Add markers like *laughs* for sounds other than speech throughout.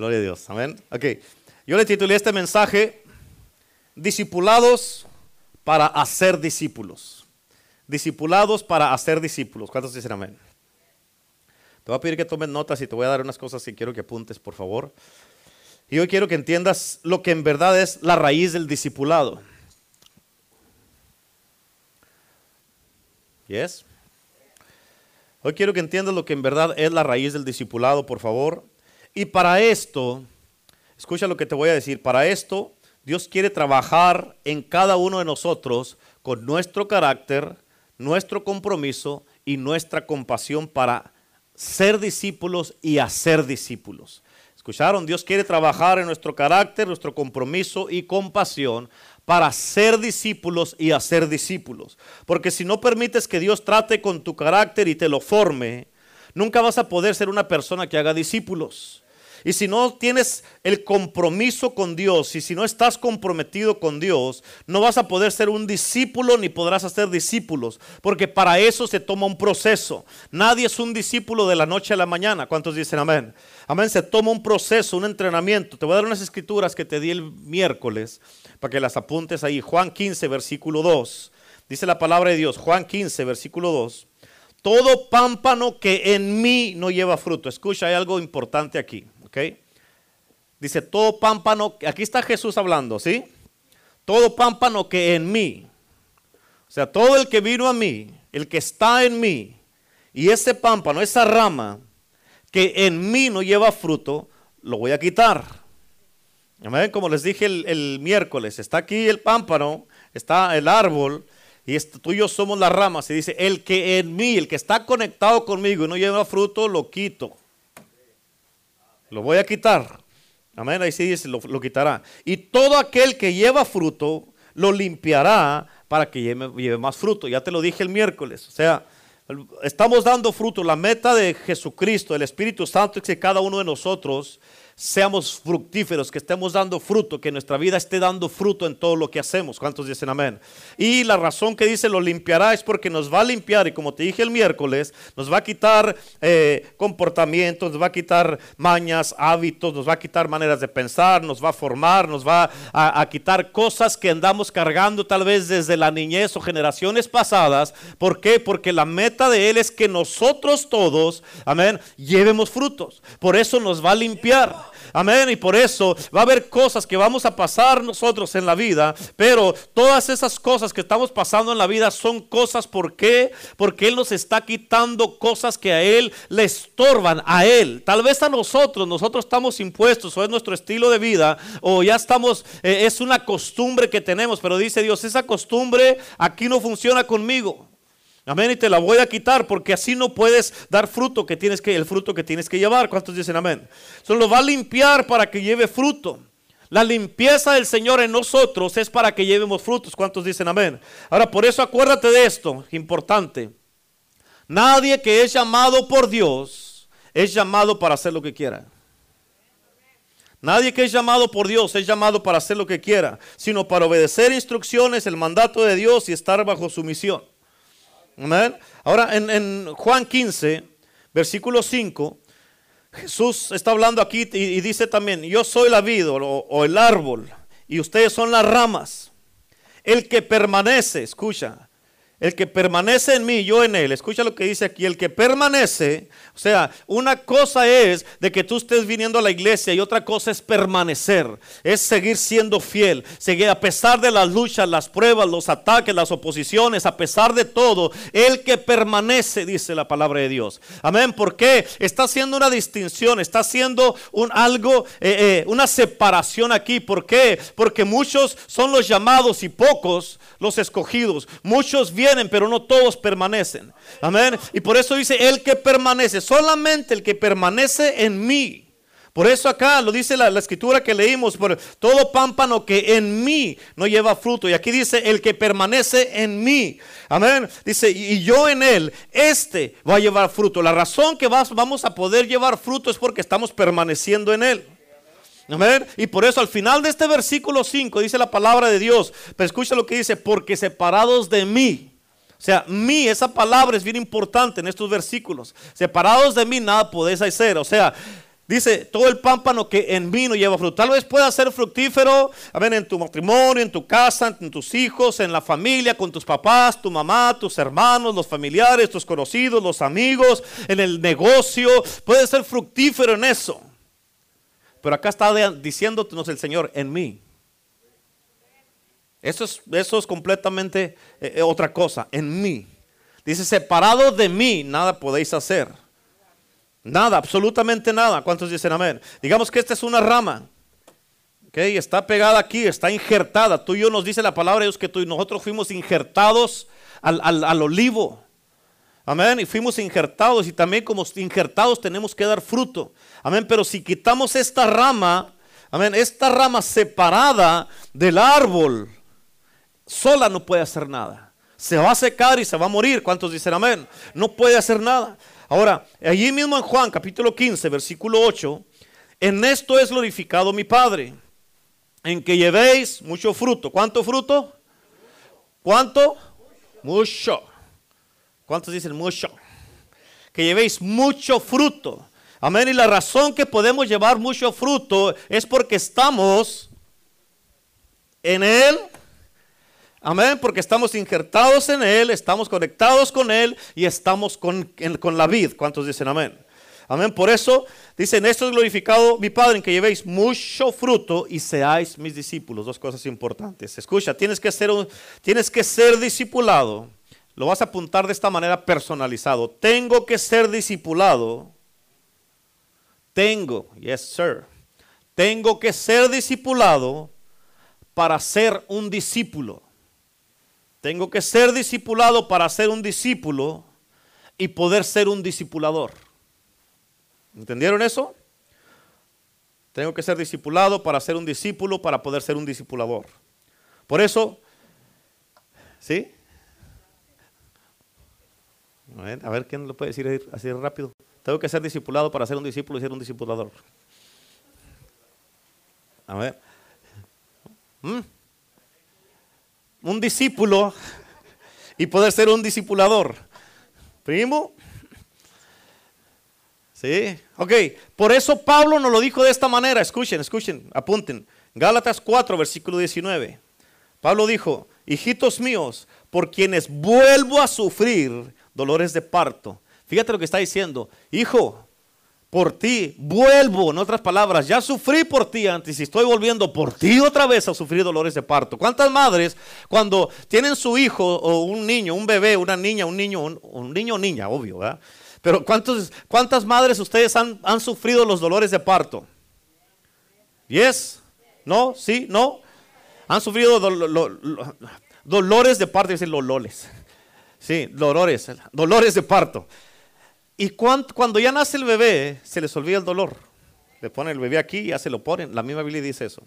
Gloria a Dios. Amén. Ok. Yo le titulé este mensaje, Discipulados para hacer discípulos. Discipulados para hacer discípulos. ¿Cuántos dicen amén? Te voy a pedir que tomes notas y te voy a dar unas cosas que quiero que apuntes, por favor. Y hoy quiero que entiendas lo que en verdad es la raíz del discipulado. ¿Yes? Hoy quiero que entiendas lo que en verdad es la raíz del discipulado, por favor. Y para esto, escucha lo que te voy a decir, para esto Dios quiere trabajar en cada uno de nosotros con nuestro carácter, nuestro compromiso y nuestra compasión para ser discípulos y hacer discípulos. ¿Escucharon? Dios quiere trabajar en nuestro carácter, nuestro compromiso y compasión para ser discípulos y hacer discípulos. Porque si no permites que Dios trate con tu carácter y te lo forme, nunca vas a poder ser una persona que haga discípulos. Y si no tienes el compromiso con Dios y si no estás comprometido con Dios, no vas a poder ser un discípulo ni podrás hacer discípulos, porque para eso se toma un proceso. Nadie es un discípulo de la noche a la mañana. ¿Cuántos dicen amén? Amén, se toma un proceso, un entrenamiento. Te voy a dar unas escrituras que te di el miércoles para que las apuntes ahí. Juan 15, versículo 2. Dice la palabra de Dios, Juan 15, versículo 2. Todo pámpano que en mí no lleva fruto. Escucha, hay algo importante aquí. Dice, todo pámpano, aquí está Jesús hablando, ¿sí? Todo pámpano que en mí, o sea, todo el que vino a mí, el que está en mí, y ese pámpano, esa rama que en mí no lleva fruto, lo voy a quitar. Como les dije el miércoles, está aquí el pámpano, está el árbol, y tú y yo somos las ramas. Y dice, el que en mí, el que está conectado conmigo y no lleva fruto, lo quito. Lo voy a quitar. Amén. Ahí sí dice, lo, quitará. Y todo aquel que lleva fruto, lo limpiará para que lleve, lleve más fruto. Ya te lo dije el miércoles. O sea, estamos dando fruto. La meta de Jesucristo, el Espíritu Santo, es que cada uno de nosotros seamos fructíferos, que estemos dando fruto, que nuestra vida esté dando fruto en todo lo que hacemos. ¿Cuántos dicen amén? Y la razón que dice lo limpiará es porque nos va a limpiar y como te dije el miércoles, nos va a quitar eh, comportamientos, nos va a quitar mañas, hábitos, nos va a quitar maneras de pensar, nos va a formar, nos va a, a quitar cosas que andamos cargando tal vez desde la niñez o generaciones pasadas. ¿Por qué? Porque la meta de Él es que nosotros todos, amén, llevemos frutos. Por eso nos va a limpiar. Amén. Y por eso va a haber cosas que vamos a pasar nosotros en la vida. Pero todas esas cosas que estamos pasando en la vida son cosas. ¿Por qué? Porque Él nos está quitando cosas que a Él le estorban. A Él. Tal vez a nosotros. Nosotros estamos impuestos. O es nuestro estilo de vida. O ya estamos. Eh, es una costumbre que tenemos. Pero dice Dios, esa costumbre aquí no funciona conmigo. Amén. Y te la voy a quitar porque así no puedes dar fruto que tienes que, el fruto que tienes que llevar. ¿Cuántos dicen amén? Solo va a limpiar para que lleve fruto. La limpieza del Señor en nosotros es para que llevemos frutos. ¿Cuántos dicen amén? Ahora, por eso acuérdate de esto, importante. Nadie que es llamado por Dios es llamado para hacer lo que quiera. Nadie que es llamado por Dios es llamado para hacer lo que quiera, sino para obedecer instrucciones, el mandato de Dios y estar bajo su misión. Ahora en, Juan 15, versículo 5, Jesús está hablando aquí y, dice también, yo soy la vid o el árbol y ustedes son las ramas. El que permanece, escucha, el que permanece en mí, yo en él. Escucha lo que dice aquí. El que permanece, o sea, una cosa es de que tú estés viniendo a la iglesia y otra cosa es permanecer. Es seguir siendo fiel. Seguir a pesar de las luchas, las pruebas, los ataques, las oposiciones, a pesar de todo. El que permanece, dice la palabra de Dios. Amén. ¿Por qué? Está haciendo una distinción, está haciendo un algo, eh, eh, una separación aquí. ¿Por qué? Porque muchos son los llamados y pocos los escogidos. Muchos vienen, pero no todos permanecen. Amén. Y por eso dice, el que permanece, solamente el que permanece en mí. Por eso acá lo dice la, escritura que leímos, por todo pámpano que en mí no lleva fruto. Y aquí dice, el que permanece en mí. Amén. Dice, y yo en él, este va a llevar fruto. La razón que vamos a poder llevar fruto es porque estamos permaneciendo en él. Amén. Y por eso al final de este versículo 5 dice la palabra de Dios. Pero escucha lo que dice, porque separados de mí. O sea, mí, esa palabra es bien importante en estos versículos. Separados de mí nada podéis hacer. O sea, Dice, todo el pámpano que en mí no lleva fruto. Tal vez pueda ser fructífero, a ver, en tu matrimonio, en tu casa, en tus hijos, en la familia, con tus papás, tu mamá, tus hermanos, los familiares, tus conocidos, los amigos, en el negocio. Puede ser fructífero en eso. Pero acá está diciéndonos el Señor, en mí. Eso es, eso es completamente eh, eh, otra cosa, en mí. Dice, separado de mí, nada podéis hacer. Nada, absolutamente nada. ¿Cuántos dicen amén? Digamos que esta es una rama. Okay, está pegada aquí, está injertada. Tú y yo nos dice la palabra de Dios que tú y nosotros fuimos injertados al, al olivo. Amén. Y fuimos injertados y también como injertados tenemos que dar fruto. Amén. Pero si quitamos esta rama, amén, esta rama separada del árbol, sola no puede hacer nada. Se va a secar y se va a morir. ¿Cuántos dicen amén? No puede hacer nada. Ahora, allí mismo en Juan capítulo 15, versículo 8, en esto es glorificado mi Padre, en que llevéis mucho fruto. ¿Cuánto fruto? ¿Cuánto? Mucho. ¿Cuántos dicen mucho? Que llevéis mucho fruto. Amén. Y la razón que podemos llevar mucho fruto es porque estamos en Él Amén, porque estamos injertados en Él, estamos conectados con Él y estamos con, la vid. ¿Cuántos dicen amén? Amén, por eso dicen, esto es glorificado mi Padre, en que llevéis mucho fruto y seáis mis discípulos. Dos cosas importantes. Escucha, tienes que ser, tienes que ser discipulado. Lo vas a apuntar de esta manera personalizado. Tengo que ser discipulado. Tengo, yes sir. Tengo que ser discipulado para ser un discípulo. Tengo que ser discipulado para ser un discípulo y poder ser un discipulador. ¿Entendieron eso? Tengo que ser discipulado para ser un discípulo, para poder ser un discipulador. Por eso, ¿sí? A ver, ¿quién lo puede decir así rápido? Tengo que ser discipulado para ser un discípulo y ser un discipulador. A ver. ¿Mm? Un discípulo y poder ser un discipulador. Primo. Sí, ok. Por eso Pablo nos lo dijo de esta manera. Escuchen, escuchen, apunten. Gálatas 4, versículo 19. Pablo dijo, hijitos míos, por quienes vuelvo a sufrir dolores de parto. Fíjate lo que está diciendo. Hijo, por ti, vuelvo, en otras palabras, ya sufrí por ti antes y estoy volviendo por ti otra vez a sufrir dolores de parto. ¿Cuántas madres cuando tienen su hijo o un niño, un bebé, una niña, un niño, un, niño o niña, obvio, ¿verdad? Pero ¿cuántas madres ustedes han, sufrido los dolores de parto? ¿Yes? ¿No? ¿Sí? ¿No? Han sufrido dolores de parto, dicen los loles. Sí, dolores, dolores de parto. Y cuando, ya nace el bebé, se les olvida el dolor. Le ponen el bebé aquí y ya se lo ponen. La misma Biblia dice eso.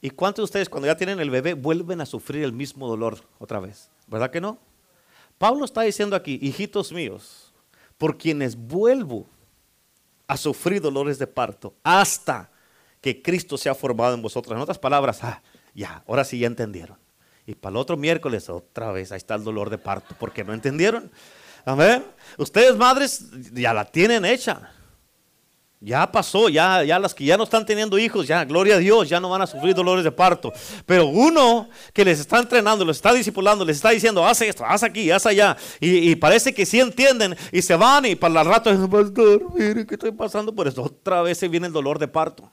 ¿Y cuántos de ustedes cuando ya tienen el bebé vuelven a sufrir el mismo dolor otra vez? ¿Verdad que no? Pablo está diciendo aquí, hijitos míos, por quienes vuelvo a sufrir dolores de parto hasta que Cristo sea formado en vosotros. En otras palabras, ah, ya, ahora sí ya entendieron. Y para el otro miércoles otra vez, ahí está el dolor de parto, porque no entendieron. Amén. Ustedes madres ya la tienen hecha. Ya pasó, ya, ya las que ya no están teniendo hijos, ya, gloria a Dios, ya no van a sufrir dolores de parto. Pero uno que les está entrenando, les está discipulando, les está diciendo, haz esto, haz aquí, haz allá. Y, parece que sí entienden y se van y para el rato, pastor, mire que estoy pasando por eso. Otra vez se viene el dolor de parto.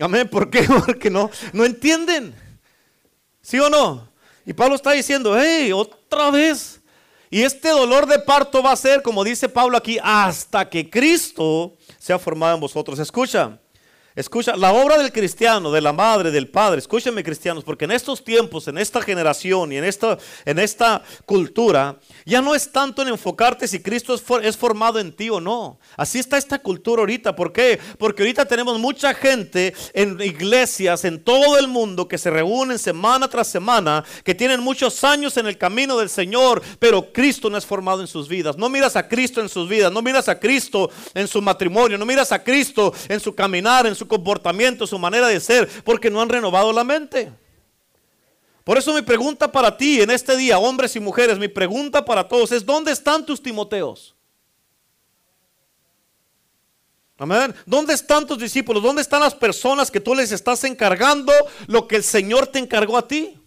Amén, ¿por qué? *laughs* Porque no, no entienden. ¿Sí o no? Y Pablo está diciendo, hey, otra vez y este dolor de parto va a ser, como dice Pablo aquí, hasta que Cristo sea formado en vosotros. Escucha, Escucha, la obra del cristiano, de la madre, del padre, escúchenme cristianos, porque en estos tiempos, en esta generación y en esta, en esta cultura, ya no es tanto en enfocarte si Cristo es, es, formado en ti o no. Así está esta cultura ahorita. ¿Por qué? Porque ahorita tenemos mucha gente en iglesias en todo el mundo que se reúnen semana tras semana, que tienen muchos años en el camino del Señor, pero Cristo no es formado en sus vidas. No miras a Cristo en sus vidas, no miras a Cristo en su matrimonio, no miras a Cristo en su caminar, en su comportamiento, su manera de ser, porque no han renovado la mente. Por eso mi pregunta para ti en este día, hombres y mujeres, mi pregunta para todos es, ¿dónde están tus Timoteos? Amén. ¿Dónde están tus discípulos? ¿Dónde están las personas que tú les estás encargando lo que el Señor te encargó a ti?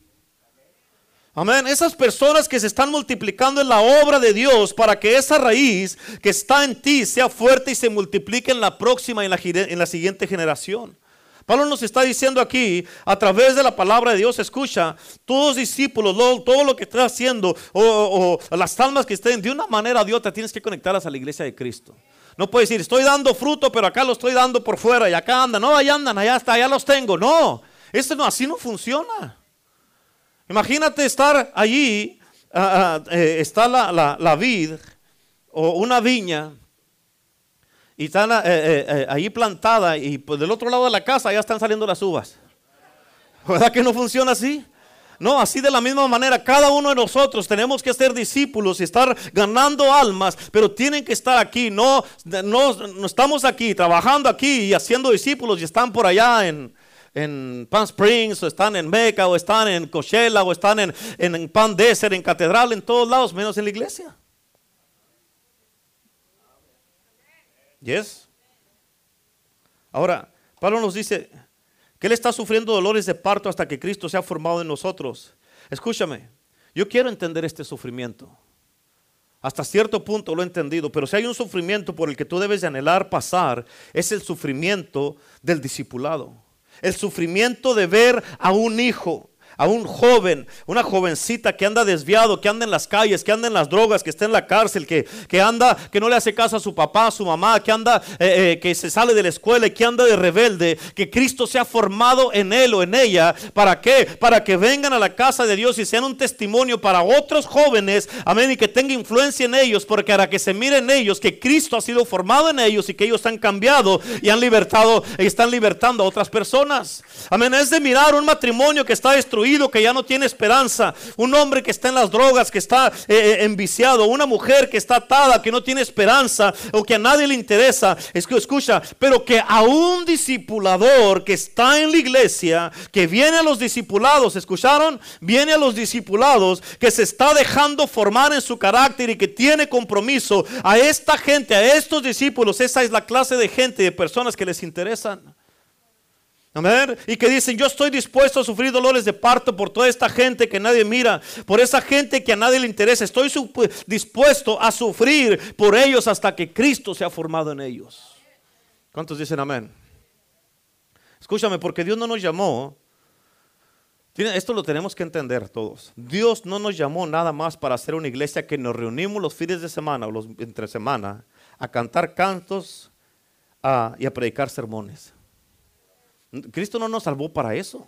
Amén. Esas personas que se están multiplicando en la obra de Dios para que esa raíz que está en ti sea fuerte y se multiplique en la próxima y en la, en la siguiente generación. Pablo nos está diciendo aquí, a través de la palabra de Dios, escucha, todos discípulos, todo, lo que estás haciendo, o, las almas que estén, de una manera de otra, tienes que conectarlas a la iglesia de Cristo. No puedes decir, estoy dando fruto, pero acá lo estoy dando por fuera y acá andan. No, allá andan, allá está, allá los tengo. No, esto no, así no funciona. Imagínate estar allí, ah, ah, eh, está la, la, vid o una viña y está eh, eh, ahí plantada y pues del otro lado de la casa ya están saliendo las uvas. *laughs* ¿Verdad que no funciona así? No, así de la misma manera, cada uno de nosotros tenemos que ser discípulos y estar ganando almas, pero tienen que estar aquí. No, no, estamos aquí trabajando aquí y haciendo discípulos y están por allá en, en Palm Springs, o están en Meca, o están en Coachella, o están en, en Pan Desert, en Catedral, en todos lados, menos en la iglesia. Yes. Ahora, Pablo nos dice, que Él está sufriendo dolores de parto hasta que Cristo se ha formado en nosotros. Escúchame, yo quiero entender este sufrimiento. Hasta cierto punto lo he entendido, pero si hay un sufrimiento por el que tú debes de anhelar pasar, es el sufrimiento del discipulado. El sufrimiento de ver a un hijo a un joven, una jovencita que anda desviado, que anda en las calles, que anda en las drogas, que está en la cárcel, que, que anda, que no le hace caso a su papá, a su mamá, que anda, eh, eh, que se sale de la escuela y que anda de rebelde, que Cristo se ha formado en él o en ella. ¿Para qué? Para que vengan a la casa de Dios y sean un testimonio para otros jóvenes, amén, y que tenga influencia en ellos, porque para que se miren ellos que Cristo ha sido formado en ellos y que ellos han cambiado y han libertado, y están libertando a otras personas. Amén, es de mirar un matrimonio que está destruido que ya no tiene esperanza, un hombre que está en las drogas, que está eh, eh, enviciado, una mujer que está atada, que no tiene esperanza o que a nadie le interesa. Es que escucha, pero que a un discipulador que está en la iglesia, que viene a los discipulados, ¿escucharon? Viene a los discipulados, que se está dejando formar en su carácter y que tiene compromiso a esta gente, a estos discípulos. Esa es la clase de gente, de personas que les interesan. Amén. Y que dicen, yo estoy dispuesto a sufrir dolores de parto por toda esta gente que nadie mira, por esa gente que a nadie le interesa. Estoy dispuesto a sufrir por ellos hasta que Cristo sea formado en ellos. ¿Cuántos dicen amén? Escúchame, porque Dios no nos llamó. Esto lo tenemos que entender todos. Dios no nos llamó nada más para hacer una iglesia que nos reunimos los fines de semana o los entre semana a cantar cantos y a predicar sermones. Cristo no nos salvó para eso.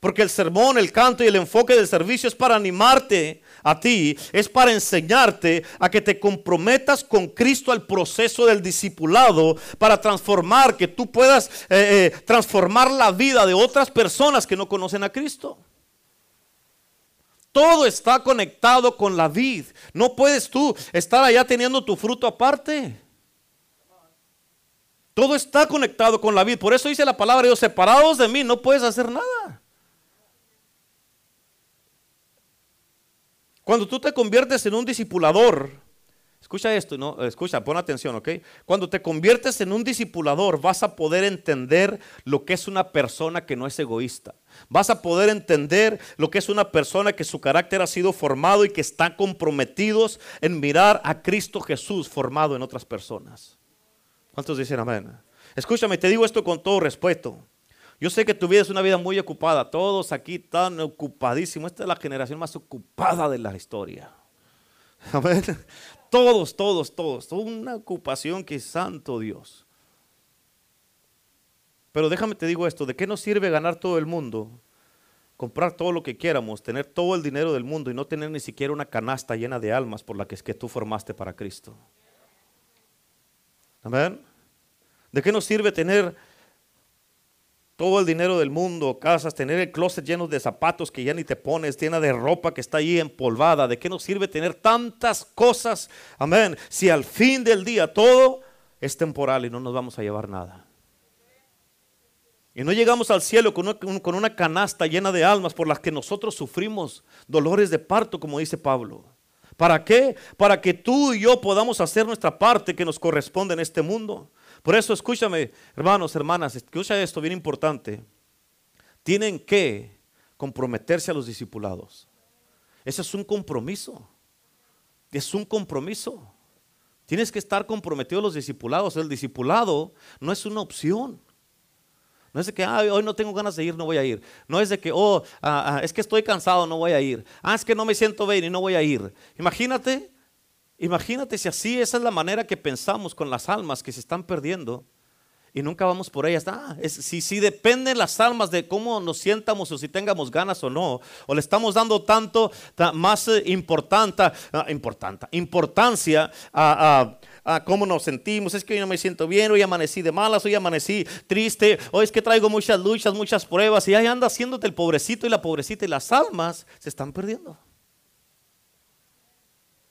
Porque el sermón, el canto y el enfoque del servicio es para animarte a ti, es para enseñarte a que te comprometas con Cristo al proceso del discipulado para transformar, que tú puedas eh, eh, transformar la vida de otras personas que no conocen a Cristo. Todo está conectado con la vid. No puedes tú estar allá teniendo tu fruto aparte. Todo está conectado con la vida. Por eso dice la palabra de Dios, separados de mí no puedes hacer nada. Cuando tú te conviertes en un discipulador, escucha esto, no, escucha, pon atención, ¿ok? Cuando te conviertes en un discipulador, vas a poder entender lo que es una persona que no es egoísta. Vas a poder entender lo que es una persona que su carácter ha sido formado y que están comprometidos en mirar a Cristo Jesús formado en otras personas. ¿Cuántos dicen amén? Escúchame, te digo esto con todo respeto. Yo sé que tu vida es una vida muy ocupada, todos aquí están ocupadísimos. Esta es la generación más ocupada de la historia. *laughs* Amén. Todos, todos, todos. Una ocupación que es santo Dios. Pero déjame te digo esto, ¿de qué nos sirve ganar todo el mundo? Comprar todo lo que quieramos, tener todo el dinero del mundo y no tener ni siquiera una canasta llena de almas por la que es que tú formaste para Cristo. Amén. ¿De qué nos sirve tener todo el dinero del mundo, casas, tener el closet lleno de zapatos que ya ni te pones, llena de ropa que está ahí empolvada? ¿De qué nos sirve tener tantas cosas? Amén. Si al fin del día todo es temporal y no nos vamos a llevar nada. Y no llegamos al cielo con una, con una canasta llena de almas por las que nosotros sufrimos dolores de parto, como dice Pablo. ¿Para qué? Para que tú y yo podamos hacer nuestra parte que nos corresponde en este mundo. Por eso escúchame, hermanos, hermanas, escucha esto bien importante. Tienen que comprometerse a los discipulados. Ese es un compromiso. Es un compromiso. Tienes que estar comprometido a los discipulados. El discipulado no es una opción. No es de que hoy no tengo ganas de ir, no voy a ir. No es de que, oh, ah, ah, es que estoy cansado, no voy a ir. Ah, es que no me siento bien y no voy a ir. Imagínate, imagínate si así esa es la manera que pensamos con las almas que se están perdiendo y nunca vamos por ellas. Ah, si, si dependen las almas de cómo nos sientamos o si tengamos ganas o no, o le estamos dando tanto más eh, importante, ah, importante, importancia a, cómo nos sentimos. Es que hoy no me siento bien, hoy amanecí de malas, hoy amanecí triste, hoy es que traigo muchas luchas, muchas pruebas y ahí anda haciéndote el pobrecito y la pobrecita y las almas se están perdiendo.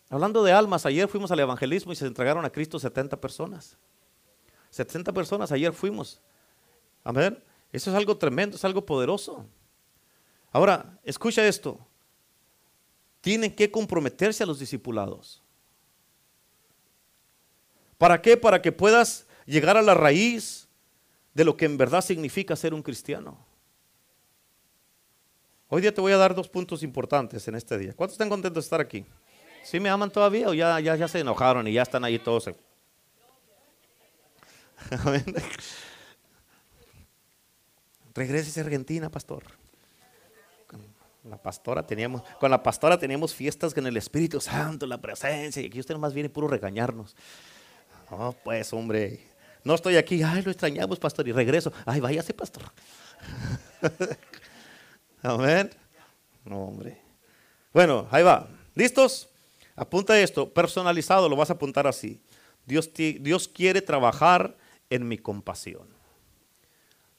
Hablando de almas, ayer fuimos al evangelismo y se entregaron a Cristo 70 personas. 70 personas, ayer fuimos. Amén. Eso es algo tremendo, es algo poderoso. Ahora, escucha esto. Tienen que comprometerse a los discipulados. ¿Para qué? Para que puedas llegar a la raíz de lo que en verdad significa ser un cristiano. Hoy día te voy a dar dos puntos importantes en este día. ¿Cuántos están contentos de estar aquí? ¿Sí me aman todavía o ya, ya, ya se enojaron y ya están ahí todos? *laughs* Regrese a Argentina, pastor. La pastora teníamos, con la pastora teníamos fiestas con el Espíritu Santo, la presencia, y aquí usted más viene puro regañarnos. Oh, pues, hombre, no estoy aquí, ay, lo extrañamos, pastor, y regreso. Ay, váyase, pastor. *laughs* Amén. No, hombre. Bueno, ahí va. ¿Listos? Apunta esto, personalizado, lo vas a apuntar así. Dios, Dios quiere trabajar en mi compasión.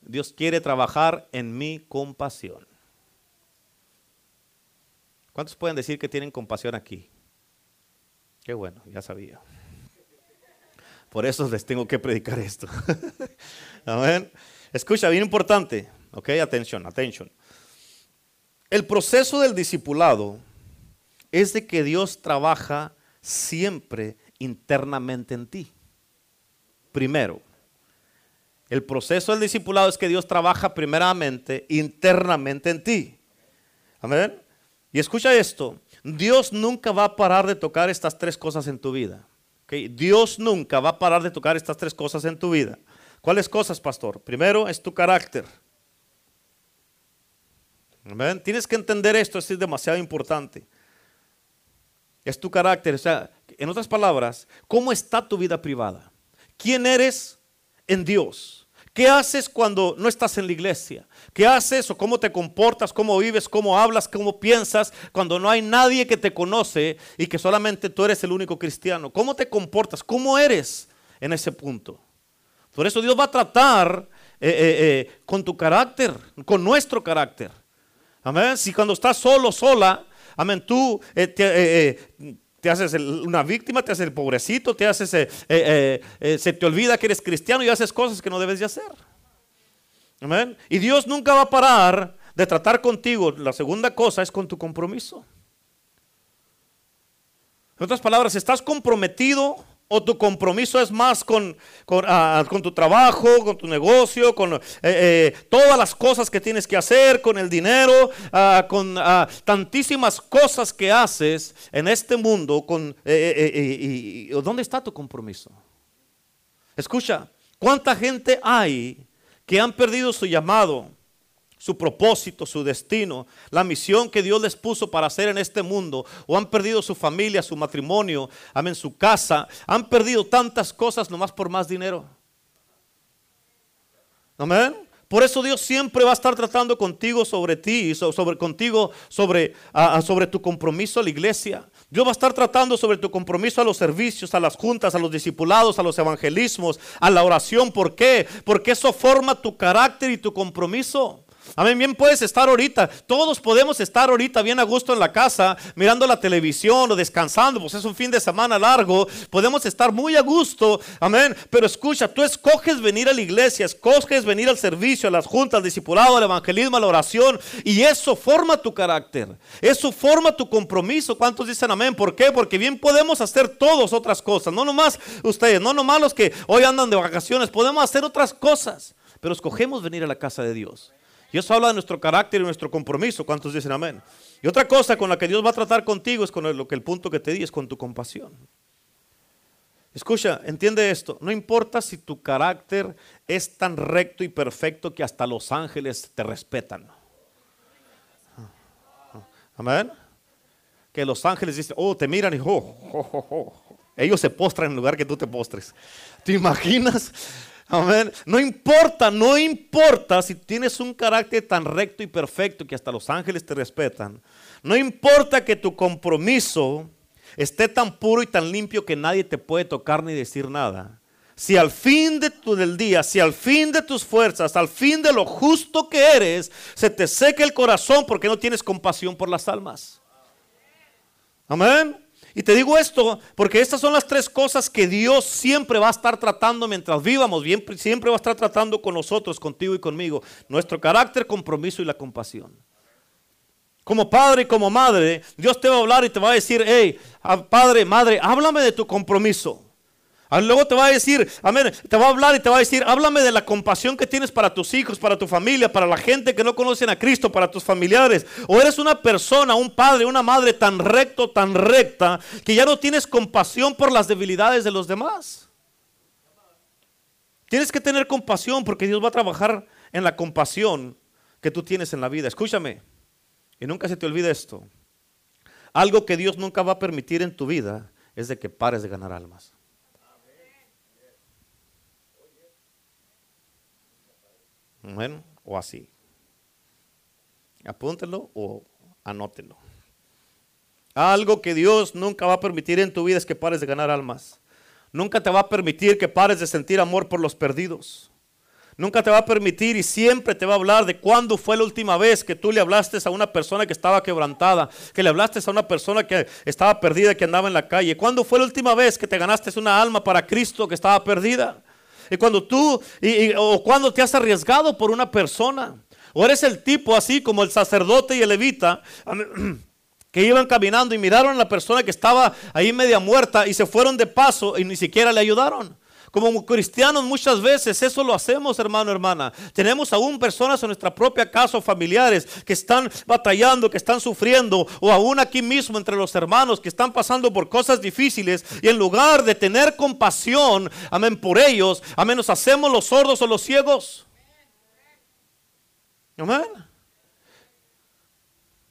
Dios quiere trabajar en mi compasión. ¿Cuántos pueden decir que tienen compasión aquí? Qué bueno, ya sabía. Por eso les tengo que predicar esto. *laughs* Amén. Escucha, bien importante. Ok, atención, atención. El proceso del discipulado es de que Dios trabaja siempre internamente en ti. Primero, el proceso del discipulado es que Dios trabaja primeramente internamente en ti. Amén. Y escucha esto, Dios nunca va a parar de tocar estas tres cosas en tu vida. Dios nunca va a parar de tocar estas tres cosas en tu vida. ¿Cuáles cosas, pastor? Primero es tu carácter. Tienes que entender esto, esto es demasiado importante. Es tu carácter, o sea, en otras palabras, ¿cómo está tu vida privada? ¿Quién eres en Dios? ¿Qué haces cuando no estás en la iglesia? ¿Qué haces o cómo te comportas, cómo vives, cómo hablas, cómo piensas cuando no hay nadie que te conoce y que solamente tú eres el único cristiano? ¿Cómo te comportas? ¿Cómo eres en ese punto? Por eso Dios va a tratar eh, eh, eh, con tu carácter, con nuestro carácter. Amén. Si cuando estás solo, sola, amén, tú te haces una víctima, te haces el pobrecito, te haces, eh, eh, eh, se te olvida que eres cristiano y haces cosas que no debes de hacer. Amén. Y Dios nunca va a parar de tratar contigo. La segunda cosa es con tu compromiso. En otras palabras, estás comprometido o tu compromiso es más con, con, ah, tu trabajo, con tu negocio, con eh, eh, todas las cosas que tienes que hacer, con el dinero, ah, con ah, tantísimas cosas que haces en este mundo. Con, eh, ¿Dónde está tu compromiso? Escucha, ¿cuánta gente hay que han perdido su llamado? Su propósito, su destino, la misión que Dios les puso para hacer en este mundo, o han perdido su familia, su matrimonio, amén, su casa, han perdido tantas cosas nomás por más dinero. Amén. Por eso Dios siempre va a estar tratando contigo sobre ti, sobre contigo, sobre, sobre tu compromiso a la iglesia. Dios va a estar tratando sobre tu compromiso a los servicios, a las juntas, a los discipulados, a los evangelismos, a la oración. ¿Por qué? Porque eso forma tu carácter y tu compromiso. Amén, bien puedes estar ahorita. Todos podemos estar ahorita bien a gusto en la casa, mirando la televisión o descansando, pues es un fin de semana largo. Podemos estar muy a gusto, amén. Pero escucha, tú escoges venir a la iglesia, escoges venir al servicio, a las juntas, al discipulado, al evangelismo, a la oración. Y eso forma tu carácter, eso forma tu compromiso. ¿Cuántos dicen amén? ¿Por qué? Porque bien podemos hacer todos otras cosas, no nomás ustedes, no nomás los que hoy andan de vacaciones, podemos hacer otras cosas, pero escogemos venir a la casa de Dios. Y eso habla de nuestro carácter y nuestro compromiso. ¿Cuántos dicen amén? Y otra cosa con la que Dios va a tratar contigo es con lo que el punto que te di es con tu compasión. Escucha, entiende esto. No importa si tu carácter es tan recto y perfecto que hasta los ángeles te respetan. Amén. Que los ángeles dicen, oh, te miran y oh, oh, oh, oh. ellos se postran en lugar que tú te postres. ¿Te imaginas? Amén. No importa, no importa si tienes un carácter tan recto y perfecto que hasta los ángeles te respetan. No importa que tu compromiso esté tan puro y tan limpio que nadie te puede tocar ni decir nada. Si al fin de tu, del día, si al fin de tus fuerzas, al fin de lo justo que eres, se te seca el corazón porque no tienes compasión por las almas. Amén. Y te digo esto porque estas son las tres cosas que Dios siempre va a estar tratando mientras vivamos, siempre va a estar tratando con nosotros, contigo y conmigo. Nuestro carácter, compromiso y la compasión. Como padre y como madre, Dios te va a hablar y te va a decir, hey, padre, madre, háblame de tu compromiso. Ah, luego te va a decir, amén, te va a hablar y te va a decir, háblame de la compasión que tienes para tus hijos, para tu familia, para la gente que no conocen a Cristo, para tus familiares. O eres una persona, un padre, una madre tan recto, tan recta, que ya no tienes compasión por las debilidades de los demás. Tienes que tener compasión porque Dios va a trabajar en la compasión que tú tienes en la vida. Escúchame, y nunca se te olvide esto. Algo que Dios nunca va a permitir en tu vida es de que pares de ganar almas. Bueno, o así. Apúntelo o anótelo. Algo que Dios nunca va a permitir en tu vida es que pares de ganar almas. Nunca te va a permitir que pares de sentir amor por los perdidos. Nunca te va a permitir y siempre te va a hablar de cuándo fue la última vez que tú le hablaste a una persona que estaba quebrantada, que le hablaste a una persona que estaba perdida, que andaba en la calle. ¿Cuándo fue la última vez que te ganaste una alma para Cristo que estaba perdida? Y cuando tú, o cuando te has arriesgado por una persona, o eres el tipo así como el sacerdote y el levita, *clears throat* que iban caminando y miraron a la persona que estaba ahí media muerta y se fueron de paso y ni siquiera le ayudaron. Como cristianos muchas veces eso lo hacemos, hermano, hermana. Tenemos aún personas en nuestra propia casa o familiares que están batallando, que están sufriendo, o aún aquí mismo entre los hermanos que están pasando por cosas difíciles. Y en lugar de tener compasión, amén, por ellos, amén, nos hacemos los sordos o los ciegos. Amén.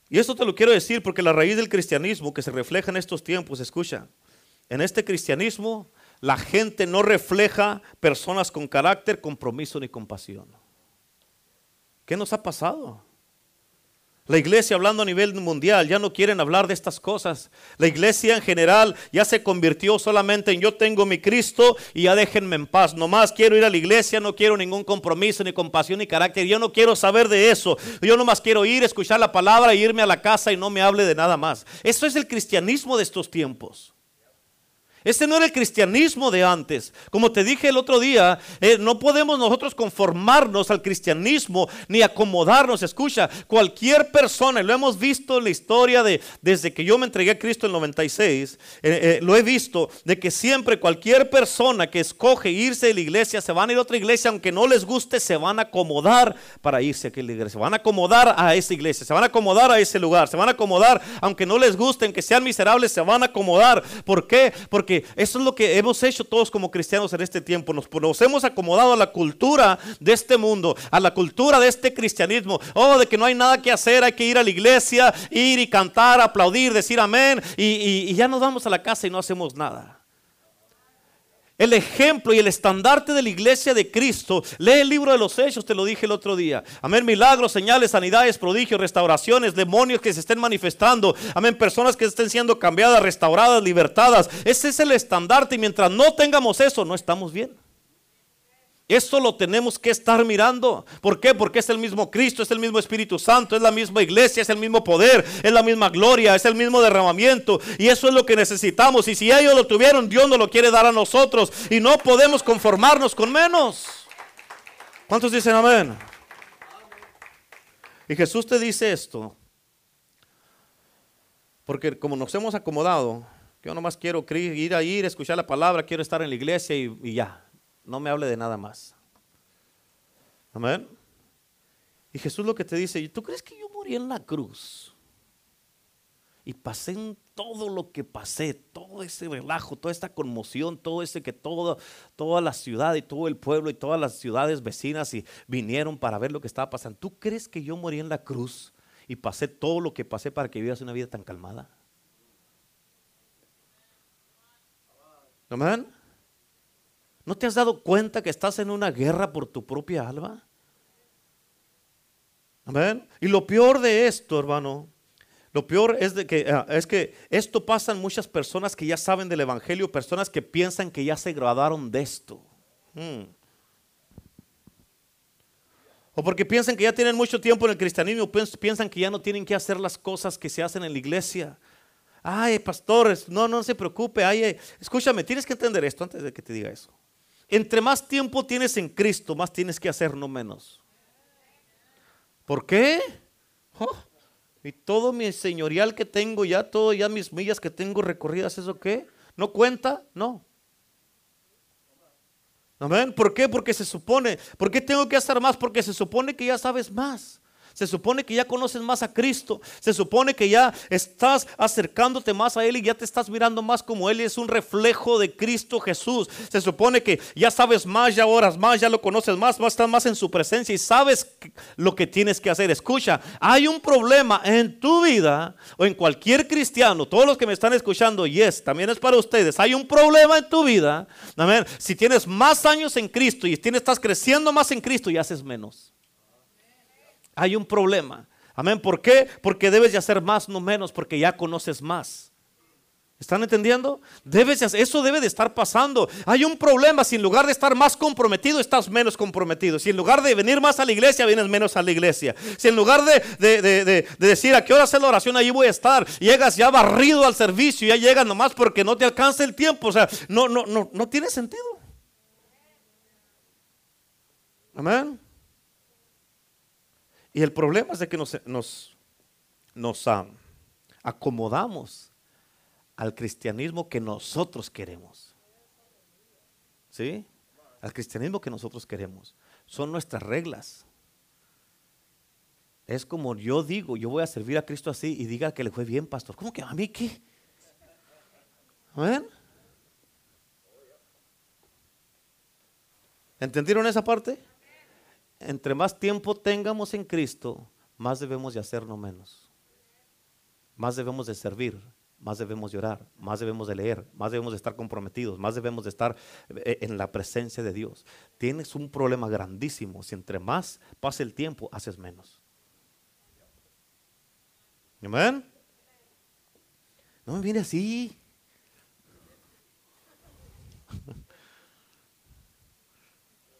Y esto te lo quiero decir porque la raíz del cristianismo que se refleja en estos tiempos, escucha, en este cristianismo la gente no refleja personas con carácter, compromiso ni compasión. ¿Qué nos ha pasado? La iglesia, hablando a nivel mundial, ya no quieren hablar de estas cosas. La iglesia en general ya se convirtió solamente en yo tengo mi Cristo y ya déjenme en paz. No más quiero ir a la iglesia, no quiero ningún compromiso, ni compasión, ni carácter. Yo no quiero saber de eso. Yo nomás quiero ir, escuchar la palabra, e irme a la casa y no me hable de nada más. Eso es el cristianismo de estos tiempos. Este no era el cristianismo de antes. Como te dije el otro día, eh, no podemos nosotros conformarnos al cristianismo ni acomodarnos. Escucha, cualquier persona, y lo hemos visto en la historia de desde que yo me entregué a Cristo en el 96, eh, eh, lo he visto de que siempre cualquier persona que escoge irse de la iglesia, se van a ir a otra iglesia, aunque no les guste, se van a acomodar para irse a aquella iglesia. Se van a acomodar a esa iglesia, se van a acomodar a ese lugar, se van a acomodar, aunque no les gusten, que sean miserables, se van a acomodar. ¿Por qué? Porque eso es lo que hemos hecho todos como cristianos en este tiempo. Nos, nos, hemos acomodado a la cultura de este mundo, a la cultura de este cristianismo. Oh, de que no hay nada que hacer, hay que ir a la iglesia, ir y cantar, aplaudir, decir amén. y ya nos vamos a la casa y no hacemos nada el ejemplo y el estandarte de la iglesia de Cristo. Lee el libro de los Hechos, te lo dije el otro día. Amén, milagros, señales, sanidades, prodigios, restauraciones, demonios que se estén manifestando. Amén, personas que estén siendo cambiadas, restauradas, libertadas. Ese es el estandarte y mientras no tengamos eso, no estamos bien. Eso lo tenemos que estar mirando. ¿Por qué? Porque es el mismo Cristo, es el mismo Espíritu Santo, es la misma iglesia, es el mismo poder, es la misma gloria, es el mismo derramamiento. Y eso es lo que necesitamos. Y si ellos lo tuvieron, Dios nos lo quiere dar a nosotros. Y no podemos conformarnos con menos. ¿Cuántos dicen amén? Y Jesús te dice esto. Porque como nos hemos acomodado, yo nomás quiero ir a ir, escuchar la palabra, quiero estar en la iglesia y ya. No me hable de nada más. Amén. Y Jesús lo que te dice, ¿tú crees que yo morí en la cruz? Y pasé en todo lo que pasé, todo ese relajo, toda esta conmoción, todo ese que todo, toda la ciudad y todo el pueblo y todas las ciudades vecinas y vinieron para ver lo que estaba pasando. ¿Tú crees que yo morí en la cruz y pasé todo lo que pasé para que vivas una vida tan calmada? Amén. ¿No te has dado cuenta que estás en una guerra por tu propia alma? Amén. Y lo peor de esto, hermano, lo peor es, de que, ah, es que esto pasa en muchas personas que ya saben del Evangelio, personas que piensan que ya se graduaron de esto. Hmm. O porque piensan que ya tienen mucho tiempo en el cristianismo, piensan que ya no tienen que hacer las cosas que se hacen en la iglesia. Ay, pastores, no, no se preocupe. Ay, escúchame, tienes que entender esto antes de que te diga eso. Entre más tiempo tienes en Cristo, más tienes que hacer, no menos. ¿Por qué? Oh, y todo mi señorial que tengo, ya todo, ya mis millas que tengo recorridas, ¿eso qué? ¿No cuenta? No. Amén. ¿Por qué? Porque se supone. ¿Por qué tengo que hacer más? Porque se supone que ya sabes más. Se supone que ya conoces más a Cristo. Se supone que ya estás acercándote más a Él y ya te estás mirando más como Él es un reflejo de Cristo Jesús. Se supone que ya sabes más, ya oras más, ya lo conoces más, a estar más en su presencia y sabes lo que tienes que hacer. Escucha, hay un problema en tu vida o en cualquier cristiano, todos los que me están escuchando, yes, también es para ustedes. Hay un problema en tu vida. Amén. Si tienes más años en Cristo y tienes, estás creciendo más en Cristo y haces menos. Hay un problema. Amén. ¿Por qué? Porque debes de hacer más, no menos, porque ya conoces más. ¿Están entendiendo? Debes eso debe de estar pasando. Hay un problema. Si en lugar de estar más comprometido, estás menos comprometido. Si en lugar de venir más a la iglesia, vienes menos a la iglesia. Si en lugar de, decir a qué hora hacer la oración, ahí voy a estar, llegas ya barrido al servicio, ya llegas nomás porque no te alcanza el tiempo. O sea, no, no, no, no tiene sentido. Amén. Y el problema es de que nos, nos, ah, acomodamos al cristianismo que nosotros queremos. ¿Sí? Al cristianismo que nosotros queremos. Son nuestras reglas. Es como yo digo, yo voy a servir a Cristo así y diga que le fue bien, pastor. ¿Cómo que a mí qué? ¿Ven? ¿Entendieron esa parte? Entre más tiempo tengamos en Cristo, más debemos de hacer, no menos. Más debemos de servir, más debemos de orar, más debemos de leer, más debemos de estar comprometidos, más debemos de estar eh, en la presencia de Dios. Tienes un problema grandísimo. Si entre más pasa el tiempo, haces menos. Amén. No me viene así.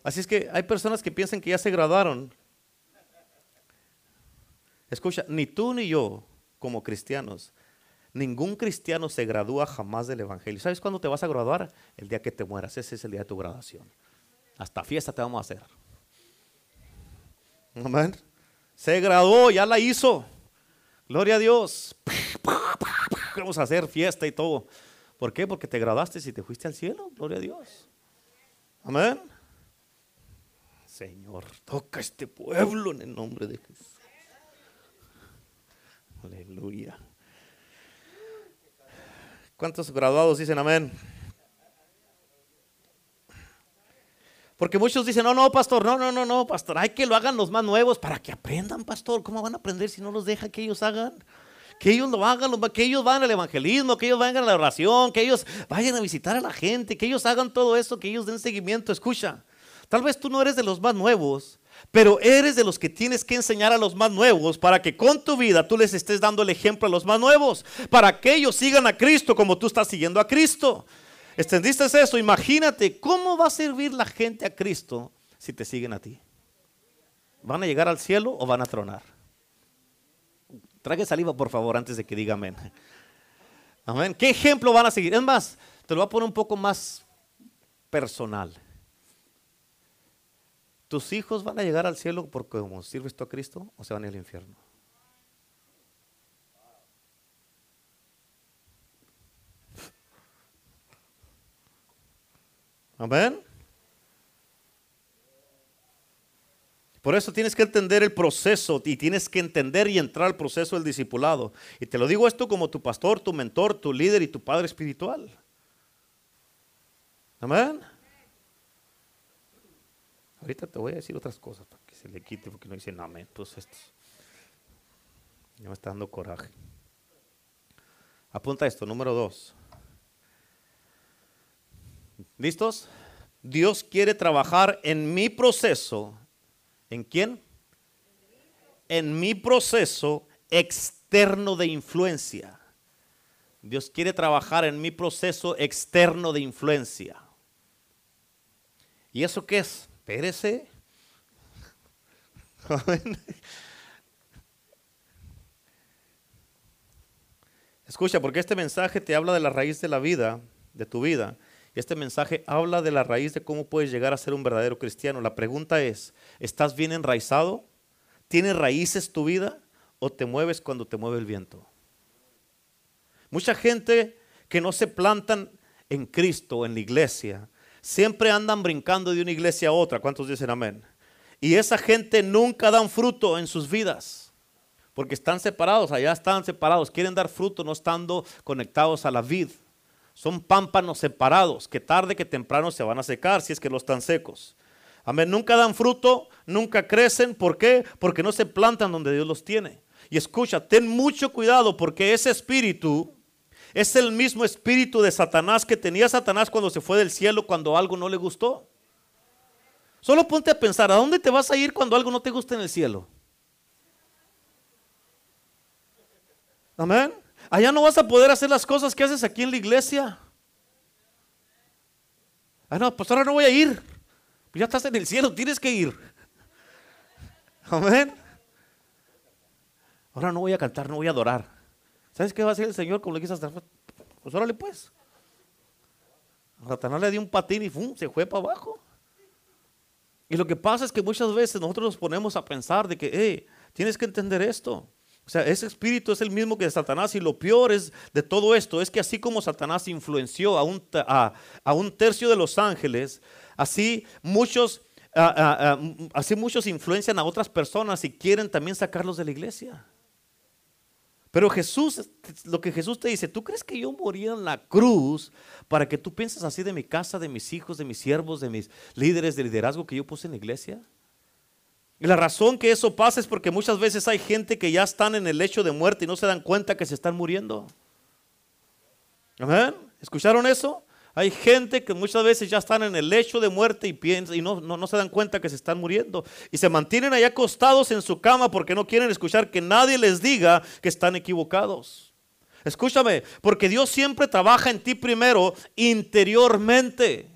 Así es que hay personas que piensan que ya se graduaron. Escucha, ni tú ni yo, como cristianos, ningún cristiano se gradúa jamás del Evangelio. ¿Sabes cuándo te vas a graduar? El día que te mueras. Ese es el día de tu graduación. Hasta fiesta te vamos a hacer. Amén. Se graduó, ya la hizo. Gloria a Dios. Vamos a hacer fiesta y todo. ¿Por qué? Porque te graduaste y te fuiste al cielo. Gloria a Dios. Amén. Señor, toca este pueblo en el nombre de Jesús. Aleluya. ¿Cuántos graduados dicen amén? Porque muchos dicen, no, no, pastor, no, no, no, no, pastor, hay que lo hagan los más nuevos para que aprendan, pastor. ¿Cómo van a aprender si no los deja que ellos hagan? Que ellos lo hagan, que ellos vayan al evangelismo, que ellos vayan a la oración, que ellos vayan a visitar a la gente, que ellos hagan todo eso, que ellos den seguimiento. Escucha, Tal vez tú no eres de los más nuevos, pero eres de los que tienes que enseñar a los más nuevos para que con tu vida tú les estés dando el ejemplo a los más nuevos, para que ellos sigan a Cristo como tú estás siguiendo a Cristo. ¿Extendiste eso? Imagínate cómo va a servir la gente a Cristo si te siguen a ti? ¿Van a llegar al cielo o van a tronar? Trague saliva, por favor, antes de que diga amén. Amén. ¿Qué ejemplo van a seguir? Es más, te lo voy a poner un poco más personal. ¿Tus hijos van a llegar al cielo porque como sirves tú a Cristo o se van al infierno? Amén. Por eso tienes que entender el proceso y tienes que entender y entrar al proceso del discipulado. Y te lo digo esto como tu pastor, tu mentor, tu líder y tu padre espiritual. Amén. Ahorita te voy a decir otras cosas para que se le quite porque no dicen amén. Pues esto. Ya me está dando coraje. Apunta esto, número dos. ¿Listos? Dios quiere trabajar en mi proceso. ¿En quién? En mi proceso externo de influencia. Dios quiere trabajar en mi proceso externo de influencia. ¿Y eso qué es? Espérese. *laughs* Escucha, porque este mensaje te habla de la raíz de la vida, de tu vida. Este mensaje habla de la raíz de cómo puedes llegar a ser un verdadero cristiano. La pregunta es, ¿estás bien enraizado? ¿Tiene raíces tu vida o te mueves cuando te mueve el viento? Mucha gente que no se plantan en Cristo, en la iglesia, siempre andan brincando de una iglesia a otra. ¿Cuántos dicen amén? Y esa gente nunca dan fruto en sus vidas. Porque están separados, allá están separados, quieren dar fruto no estando conectados a la vid. Son pámpanos separados que tarde que temprano se van a secar si es que no están secos. Amén. Nunca dan fruto, nunca crecen. ¿Por qué? Porque no se plantan donde Dios los tiene. Y escucha, ten mucho cuidado porque ese espíritu es el mismo espíritu de Satanás que tenía Satanás cuando se fue del cielo cuando algo no le gustó. Solo ponte a pensar, ¿a dónde te vas a ir cuando algo no te gusta en el cielo? Amén. Allá no vas a poder hacer las cosas que haces aquí en la iglesia. Ah, no, pues ahora no voy a ir. Pues ya estás en el cielo, tienes que ir. Amén. Ahora no voy a cantar, no voy a adorar. ¿Sabes qué va a hacer el Señor como le quiso hasta Pues órale pues. Satanás le dio un patín y se fue para abajo. Y lo que pasa es que muchas veces nosotros nos ponemos a pensar de que, hey, tienes que entender esto. O sea, ese espíritu es el mismo que Satanás y lo peor es de todo esto es que así como Satanás influenció a un, a, un tercio de los ángeles, así muchos, así muchos influencian a otras personas y quieren también sacarlos de la iglesia. Pero Jesús, lo que Jesús te dice, ¿tú crees que yo moría en la cruz para que tú pienses así de mi casa, de mis hijos, de mis siervos, de mis líderes de liderazgo que yo puse en la iglesia? Y la razón que eso pasa es porque muchas veces hay gente que ya están en el lecho de muerte y no se dan cuenta que se están muriendo. ¿Amén? ¿Escucharon eso? Hay gente que muchas veces ya están en el lecho de muerte y, piensan, y no, no, se dan cuenta que se están muriendo. Y se mantienen allá acostados en su cama porque no quieren escuchar que nadie les diga que están equivocados. Escúchame, porque Dios siempre trabaja en ti primero interiormente.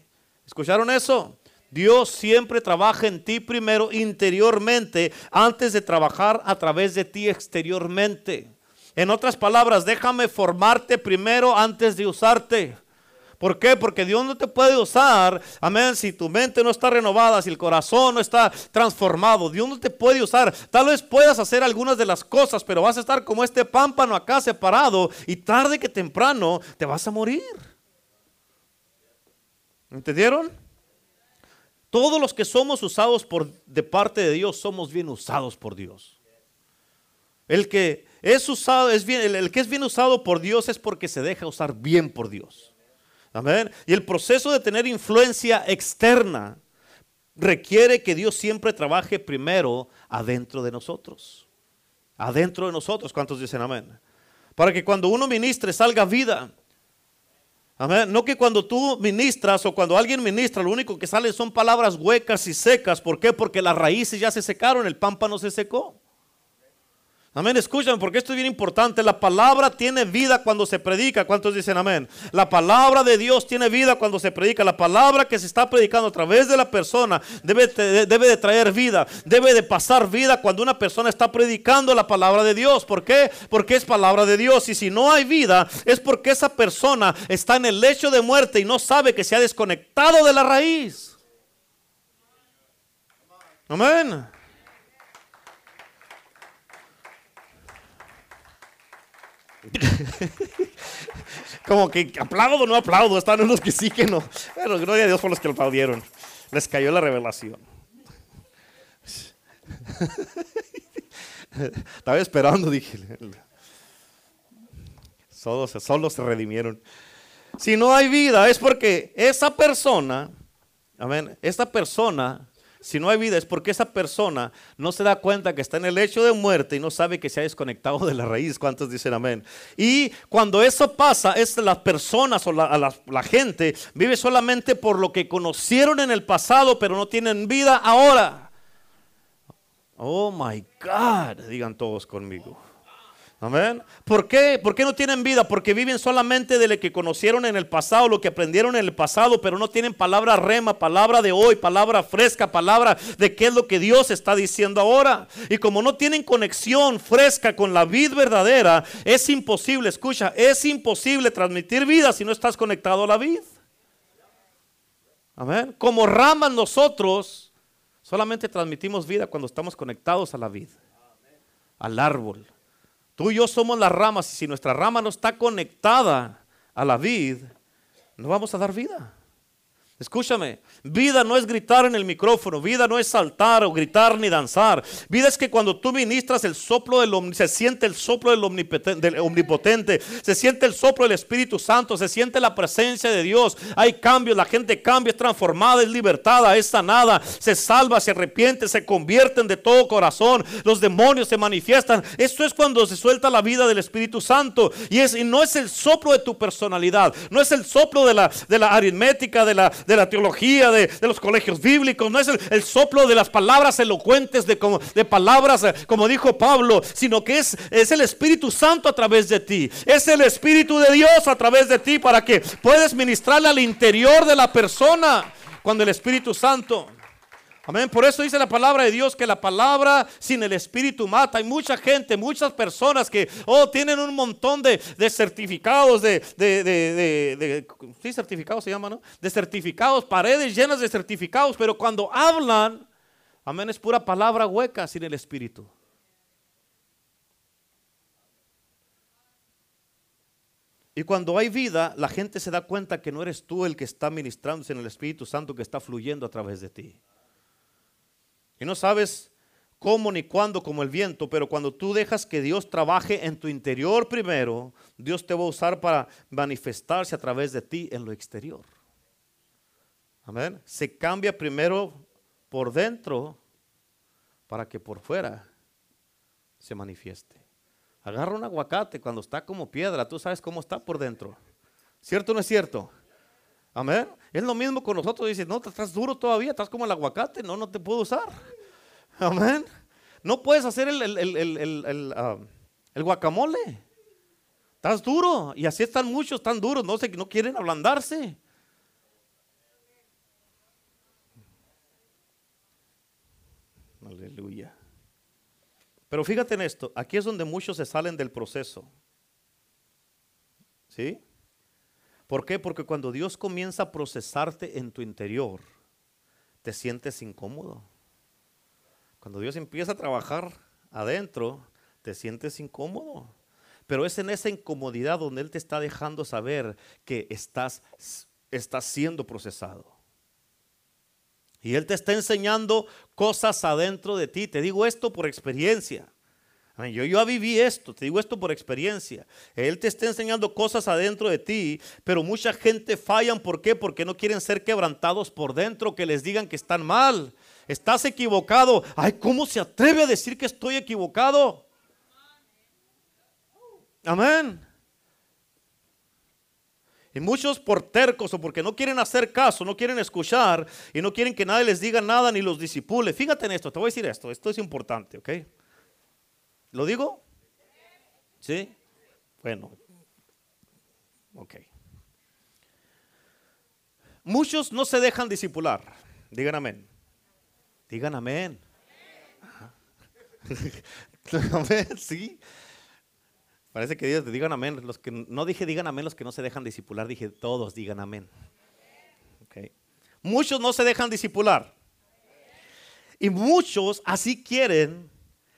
¿Escucharon eso? Dios siempre trabaja en ti primero interiormente antes de trabajar a través de ti exteriormente. En otras palabras, déjame formarte primero antes de usarte. ¿Por qué? Porque Dios no te puede usar, amén, si tu mente no está renovada, si el corazón no está transformado. Dios no te puede usar. Tal vez puedas hacer algunas de las cosas, pero vas a estar como este pámpano acá separado y tarde que temprano te vas a morir. ¿Entendieron? Todos los que somos usados por, de parte de Dios somos bien usados por Dios. El que es usado, es bien, el, que es bien usado por Dios es porque se deja usar bien por Dios. Amén. Y el proceso de tener influencia externa requiere que Dios siempre trabaje primero adentro de nosotros. Adentro de nosotros. ¿Cuántos dicen amén? Para que cuando uno ministre salga vida. No que cuando tú ministras o cuando alguien ministra, lo único que sale son palabras huecas y secas. ¿Por qué? Porque las raíces ya se secaron, el pámpano se secó. Amén, escúchame porque esto es bien importante. La palabra tiene vida cuando se predica. ¿Cuántos dicen amén? La palabra de Dios tiene vida cuando se predica. La palabra que se está predicando a través de la persona debe, debe de traer vida. Debe de pasar vida cuando una persona está predicando la palabra de Dios. ¿Por qué? Porque es palabra de Dios. Y si no hay vida es porque esa persona está en el lecho de muerte y no sabe que se ha desconectado de la raíz. Amén. *laughs* Como que aplaudo o no aplaudo. Están unos que sí que no. Pero gloria a Dios por los que aplaudieron. Les cayó la revelación. *laughs* Estaba esperando, dije. Solo, solo se redimieron. Si no hay vida es porque esa persona, amén, esa persona si no hay vida es porque esa persona no se da cuenta que está en el hecho de muerte y no sabe que se ha desconectado de la raíz. ¿Cuántos dicen amén? Y cuando eso pasa, es las personas o la, la gente vive solamente por lo que conocieron en el pasado, pero no tienen vida ahora. Oh my God, digan todos conmigo. Amén. ¿Por qué? ¿Por qué no tienen vida? Porque viven solamente de lo que conocieron en el pasado, lo que aprendieron en el pasado, pero no tienen palabra rema, palabra de hoy, palabra fresca, palabra de qué es lo que Dios está diciendo ahora. Y como no tienen conexión fresca con la vida verdadera, es imposible, escucha, es imposible transmitir vida si no estás conectado a la vid. Amén. Como ramas nosotros solamente transmitimos vida cuando estamos conectados a la vid, al árbol. Tú y yo somos las ramas y si nuestra rama no está conectada a la vid, no vamos a dar vida. Escúchame, vida no es gritar en el micrófono, vida no es saltar o gritar ni danzar. Vida es que cuando tú ministras el soplo del se siente el soplo del omnipotente, se siente el soplo del Espíritu Santo, se siente la presencia de Dios. Hay cambios, la gente cambia, es transformada, es libertada, es sanada, se salva, se arrepiente, se convierten de todo corazón. Los demonios se manifiestan. Esto es cuando se suelta la vida del Espíritu Santo y es y no es el soplo de tu personalidad, no es el soplo de la de la aritmética de la de la teología, de, los colegios bíblicos, no es el, soplo de las palabras elocuentes, de, como, de palabras eh, como dijo Pablo, sino que es, es el Espíritu Santo a través de ti. Es el Espíritu de Dios a través de ti para que puedas ministrarle al interior de la persona cuando el Espíritu Santo Amén. Por eso dice la palabra de Dios que la palabra sin el Espíritu mata. Hay mucha gente, muchas personas que, oh, tienen un montón de, certificados, de, de, de, sí, certificados se llama, ¿no? De certificados, paredes llenas de certificados, pero cuando hablan, amén, es pura palabra hueca sin el Espíritu. Y cuando hay vida, la gente se da cuenta que no eres tú el que está ministrándose en el Espíritu Santo que está fluyendo a través de ti. Y no sabes cómo ni cuándo como el viento, pero cuando tú dejas que Dios trabaje en tu interior primero, Dios te va a usar para manifestarse a través de ti en lo exterior. Amén. Se cambia primero por dentro para que por fuera se manifieste. Agarra un aguacate cuando está como piedra, tú sabes cómo está por dentro. ¿Cierto o no es cierto? Amén. Es lo mismo con nosotros. Dice, no, estás duro todavía, estás como el aguacate, no, no te puedo usar. Amén. No puedes hacer el, ah, guacamole. Estás duro. Y así están muchos, están duros, no, sé, no quieren ablandarse. Aleluya. Pero fíjate en esto, aquí es donde muchos se salen del proceso. ¿Sí? ¿Por qué? Porque cuando Dios comienza a procesarte en tu interior, te sientes incómodo. Cuando Dios empieza a trabajar adentro, te sientes incómodo. Pero es en esa incomodidad donde Él te está dejando saber que estás, siendo procesado. Y Él te está enseñando cosas adentro de ti. Te digo esto por experiencia. Yo, yo viví esto, te digo esto por experiencia. Él te está enseñando cosas adentro de ti, pero mucha gente fallan. ¿Por qué? Porque no quieren ser quebrantados por dentro, que les digan que están mal. Estás equivocado. Ay, ¿cómo se atreve a decir que estoy equivocado? Amén. Y muchos por tercos o porque no quieren hacer caso, no quieren escuchar y no quieren que nadie les diga nada ni los disipule. Fíjate en esto, te voy a decir esto, esto es importante, ¿ok? ¿Lo digo? ¿Sí? Bueno. Ok. Muchos no se dejan disipular. Digan amén. Digan amén. *laughs* amén, sí. Parece que Dios digan amén. Los que no dije digan amén los que no se dejan disipular, dije todos digan amén. Okay. Muchos no se dejan disipular. Y muchos así quieren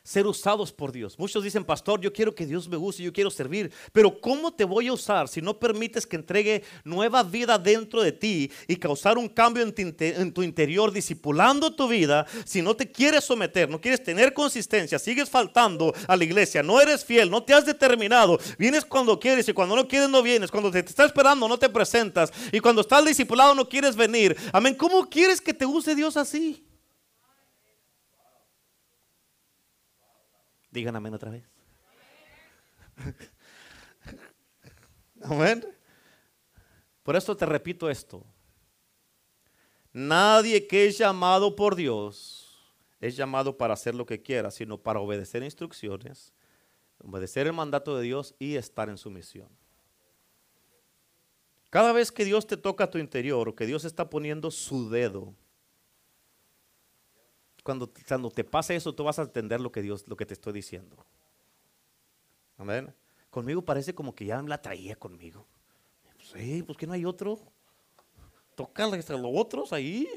ser usados por Dios. Muchos dicen, pastor, yo quiero que Dios me use, yo quiero servir, pero ¿cómo te voy a usar si no permites que entregue nueva vida dentro de ti y causar un cambio en tu, interior, disipulando tu vida? Si no te quieres someter, no quieres tener consistencia, sigues faltando a la iglesia, no eres fiel, no te has determinado, vienes cuando quieres y cuando no quieres no vienes, cuando te, te está esperando no te presentas y cuando estás discipulado no quieres venir. Amén, ¿cómo quieres que te use Dios así? Digan amén otra vez. *laughs* Amén. Por esto te repito esto. Nadie que es llamado por Dios es llamado para hacer lo que quiera, sino para obedecer instrucciones, obedecer el mandato de Dios y estar en su misión. Cada vez que Dios te toca a tu interior o que Dios está poniendo su dedo cuando, te pase eso, tú vas a entender lo que Dios, lo que te estoy diciendo. Amén. Conmigo parece como que ya la traía conmigo. Sí, pues que no hay otro. Los otros ahí.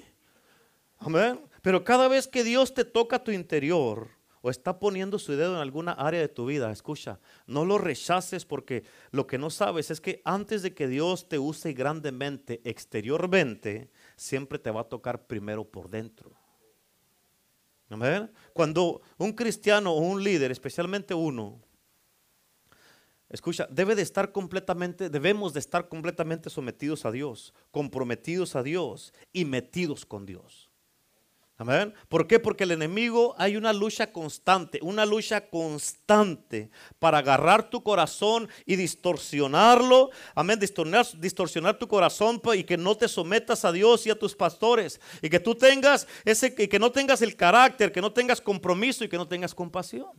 Amén. Pero cada vez que Dios te toca tu interior o está poniendo su dedo en alguna área de tu vida, escucha, no lo rechaces porque lo que no sabes es que antes de que Dios te use grandemente exteriormente, siempre te va a tocar primero por dentro. Cuando un cristiano o un líder, especialmente uno, escucha, debe de estar completamente, debemos de estar completamente sometidos a Dios, comprometidos a Dios y metidos con Dios. Amén. ¿Por qué? Porque el enemigo hay una lucha constante, una lucha constante para agarrar tu corazón y distorsionarlo. Amén. Distorsionar, distorsionar tu corazón y que no te sometas a Dios y a tus pastores. Y que tú tengas ese, y que no tengas el carácter, que no tengas compromiso y que no tengas compasión.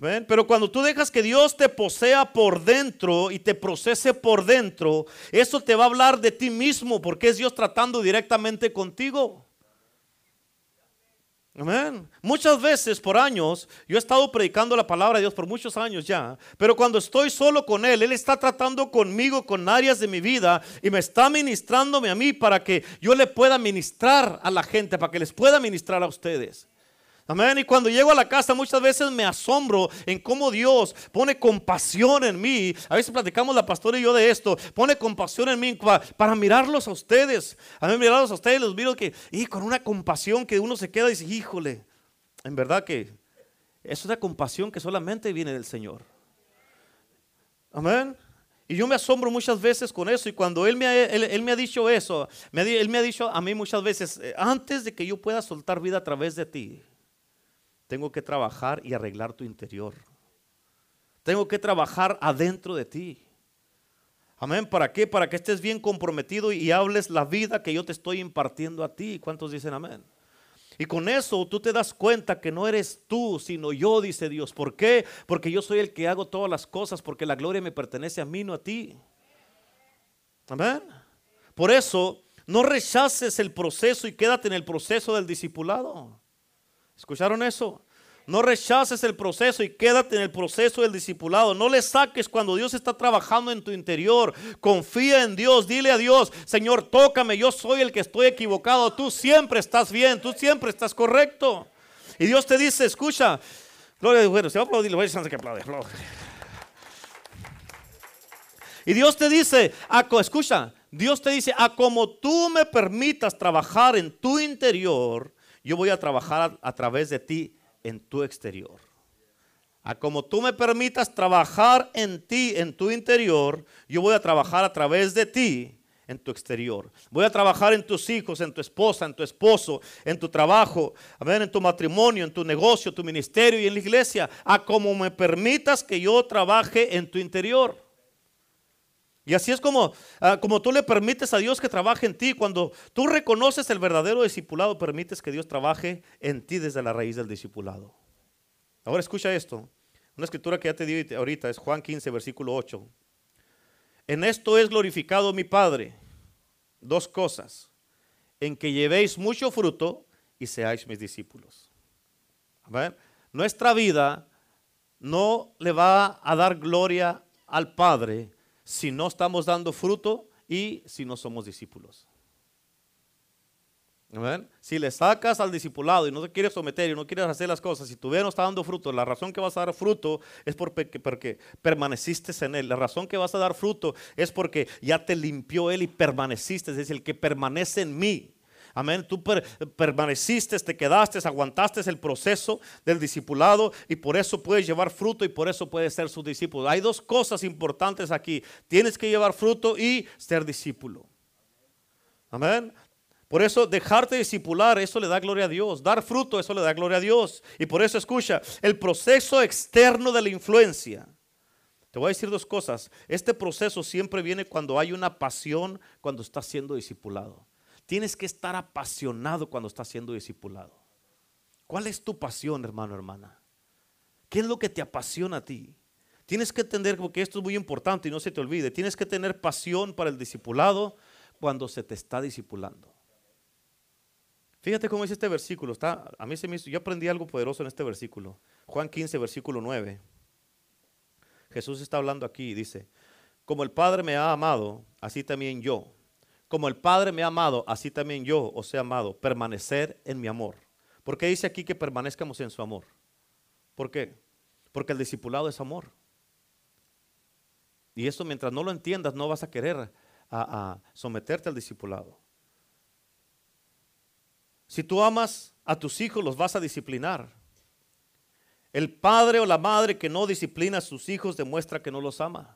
Pero cuando tú dejas que Dios te posea por dentro y te procese por dentro, eso te va a hablar de ti mismo porque es Dios tratando directamente contigo. Amén. Muchas veces por años, yo he estado predicando la palabra de Dios por muchos años ya, pero cuando estoy solo con Él, Él está tratando conmigo con áreas de mi vida y me está ministrándome a mí para que yo le pueda ministrar a la gente, para que les pueda ministrar a ustedes. Amén. Y cuando llego a la casa muchas veces me asombro en cómo Dios pone compasión en mí. A veces platicamos la pastora y yo de esto. Pone compasión en mí para, mirarlos a ustedes. A mí mirarlos a ustedes los miro que, y con una compasión que uno se queda y dice, híjole, en verdad que es una compasión que solamente viene del Señor. Amén. Y yo me asombro muchas veces con eso. Y cuando Él me ha, él, me ha dicho eso, Él me ha dicho a mí muchas veces, eh, antes de que yo pueda soltar vida a través de ti, tengo que trabajar y arreglar tu interior. Tengo que trabajar adentro de ti. Amén. ¿Para qué? Para que estés bien comprometido y hables la vida que yo te estoy impartiendo a ti. ¿Cuántos dicen amén? Y con eso tú te das cuenta que no eres tú, sino yo, dice Dios. ¿Por qué? Porque yo soy el que hago todas las cosas, porque la gloria me pertenece a mí, no a ti. Amén. Por eso, no rechaces el proceso y quédate en el proceso del discipulado. ¿Escucharon eso? No rechaces el proceso y quédate en el proceso del discipulado. No le saques cuando Dios está trabajando en tu interior. Confía en Dios. Dile a Dios, Señor, tócame. Yo soy el que estoy equivocado. Tú siempre estás bien. Tú siempre estás correcto. Y Dios te dice, escucha. Gloria a Dios. Se va a aplaudir. Voy a que aplaude. Y Dios te dice, escucha, Dios te dice, a como tú me permitas trabajar en tu interior, yo voy a trabajar a, través de ti en tu exterior. A como tú me permitas trabajar en ti, en tu interior, yo voy a trabajar a través de ti en tu exterior. Voy a trabajar en tus hijos, en tu esposa, en tu esposo, en tu trabajo, en tu matrimonio, en tu negocio, tu ministerio y en la iglesia. A como me permitas que yo trabaje en tu interior. Y así es como, ah, como tú le permites a Dios que trabaje en ti. Cuando tú reconoces el verdadero discipulado, permites que Dios trabaje en ti desde la raíz del discipulado. Ahora escucha esto. Una escritura que ya te di ahorita es Juan 15, versículo 8. En esto es glorificado mi Padre. Dos cosas. En que llevéis mucho fruto y seáis mis discípulos. Nuestra vida no le va a dar gloria al Padre si no estamos dando fruto y si no somos discípulos. Si le sacas al discipulado y no te quieres someter y no quieres hacer las cosas, si tu vida no está dando fruto, la razón que vas a dar fruto es porque, porque permaneciste en Él. La razón que vas a dar fruto es porque ya te limpió Él y permaneciste. Es decir, el que permanece en mí. Amén. Tú permaneciste, te quedaste, aguantaste el proceso del discipulado y por eso puedes llevar fruto y por eso puedes ser su discípulo. Hay dos cosas importantes aquí. Tienes que llevar fruto y ser discípulo. Amén. Por eso dejarte discipular, eso le da gloria a Dios. Dar fruto, eso le da gloria a Dios. Y por eso escucha, el proceso externo de la influencia. Te voy a decir dos cosas. Este proceso siempre viene cuando hay una pasión cuando estás siendo discipulado. Tienes que estar apasionado cuando estás siendo discipulado. ¿Cuál es tu pasión, hermano, hermana? ¿Qué es lo que te apasiona a ti? Tienes que entender, porque esto es muy importante y no se te olvide, tienes que tener pasión para el discipulado cuando se te está discipulando. Fíjate cómo dice este versículo. Está, a mí se me yo aprendí algo poderoso en este versículo. Juan 15, versículo 9. Jesús está hablando aquí y dice, como el Padre me ha amado, así también yo. Como el Padre me ha amado, así también yo os he amado. Permanecer en mi amor. ¿Por qué dice aquí que permanezcamos en su amor? ¿Por qué? Porque el discipulado es amor. Y eso mientras no lo entiendas no vas a querer someterte al discipulado. Si tú amas a tus hijos, los vas a disciplinar. El padre o la madre que no disciplina a sus hijos demuestra que no los ama.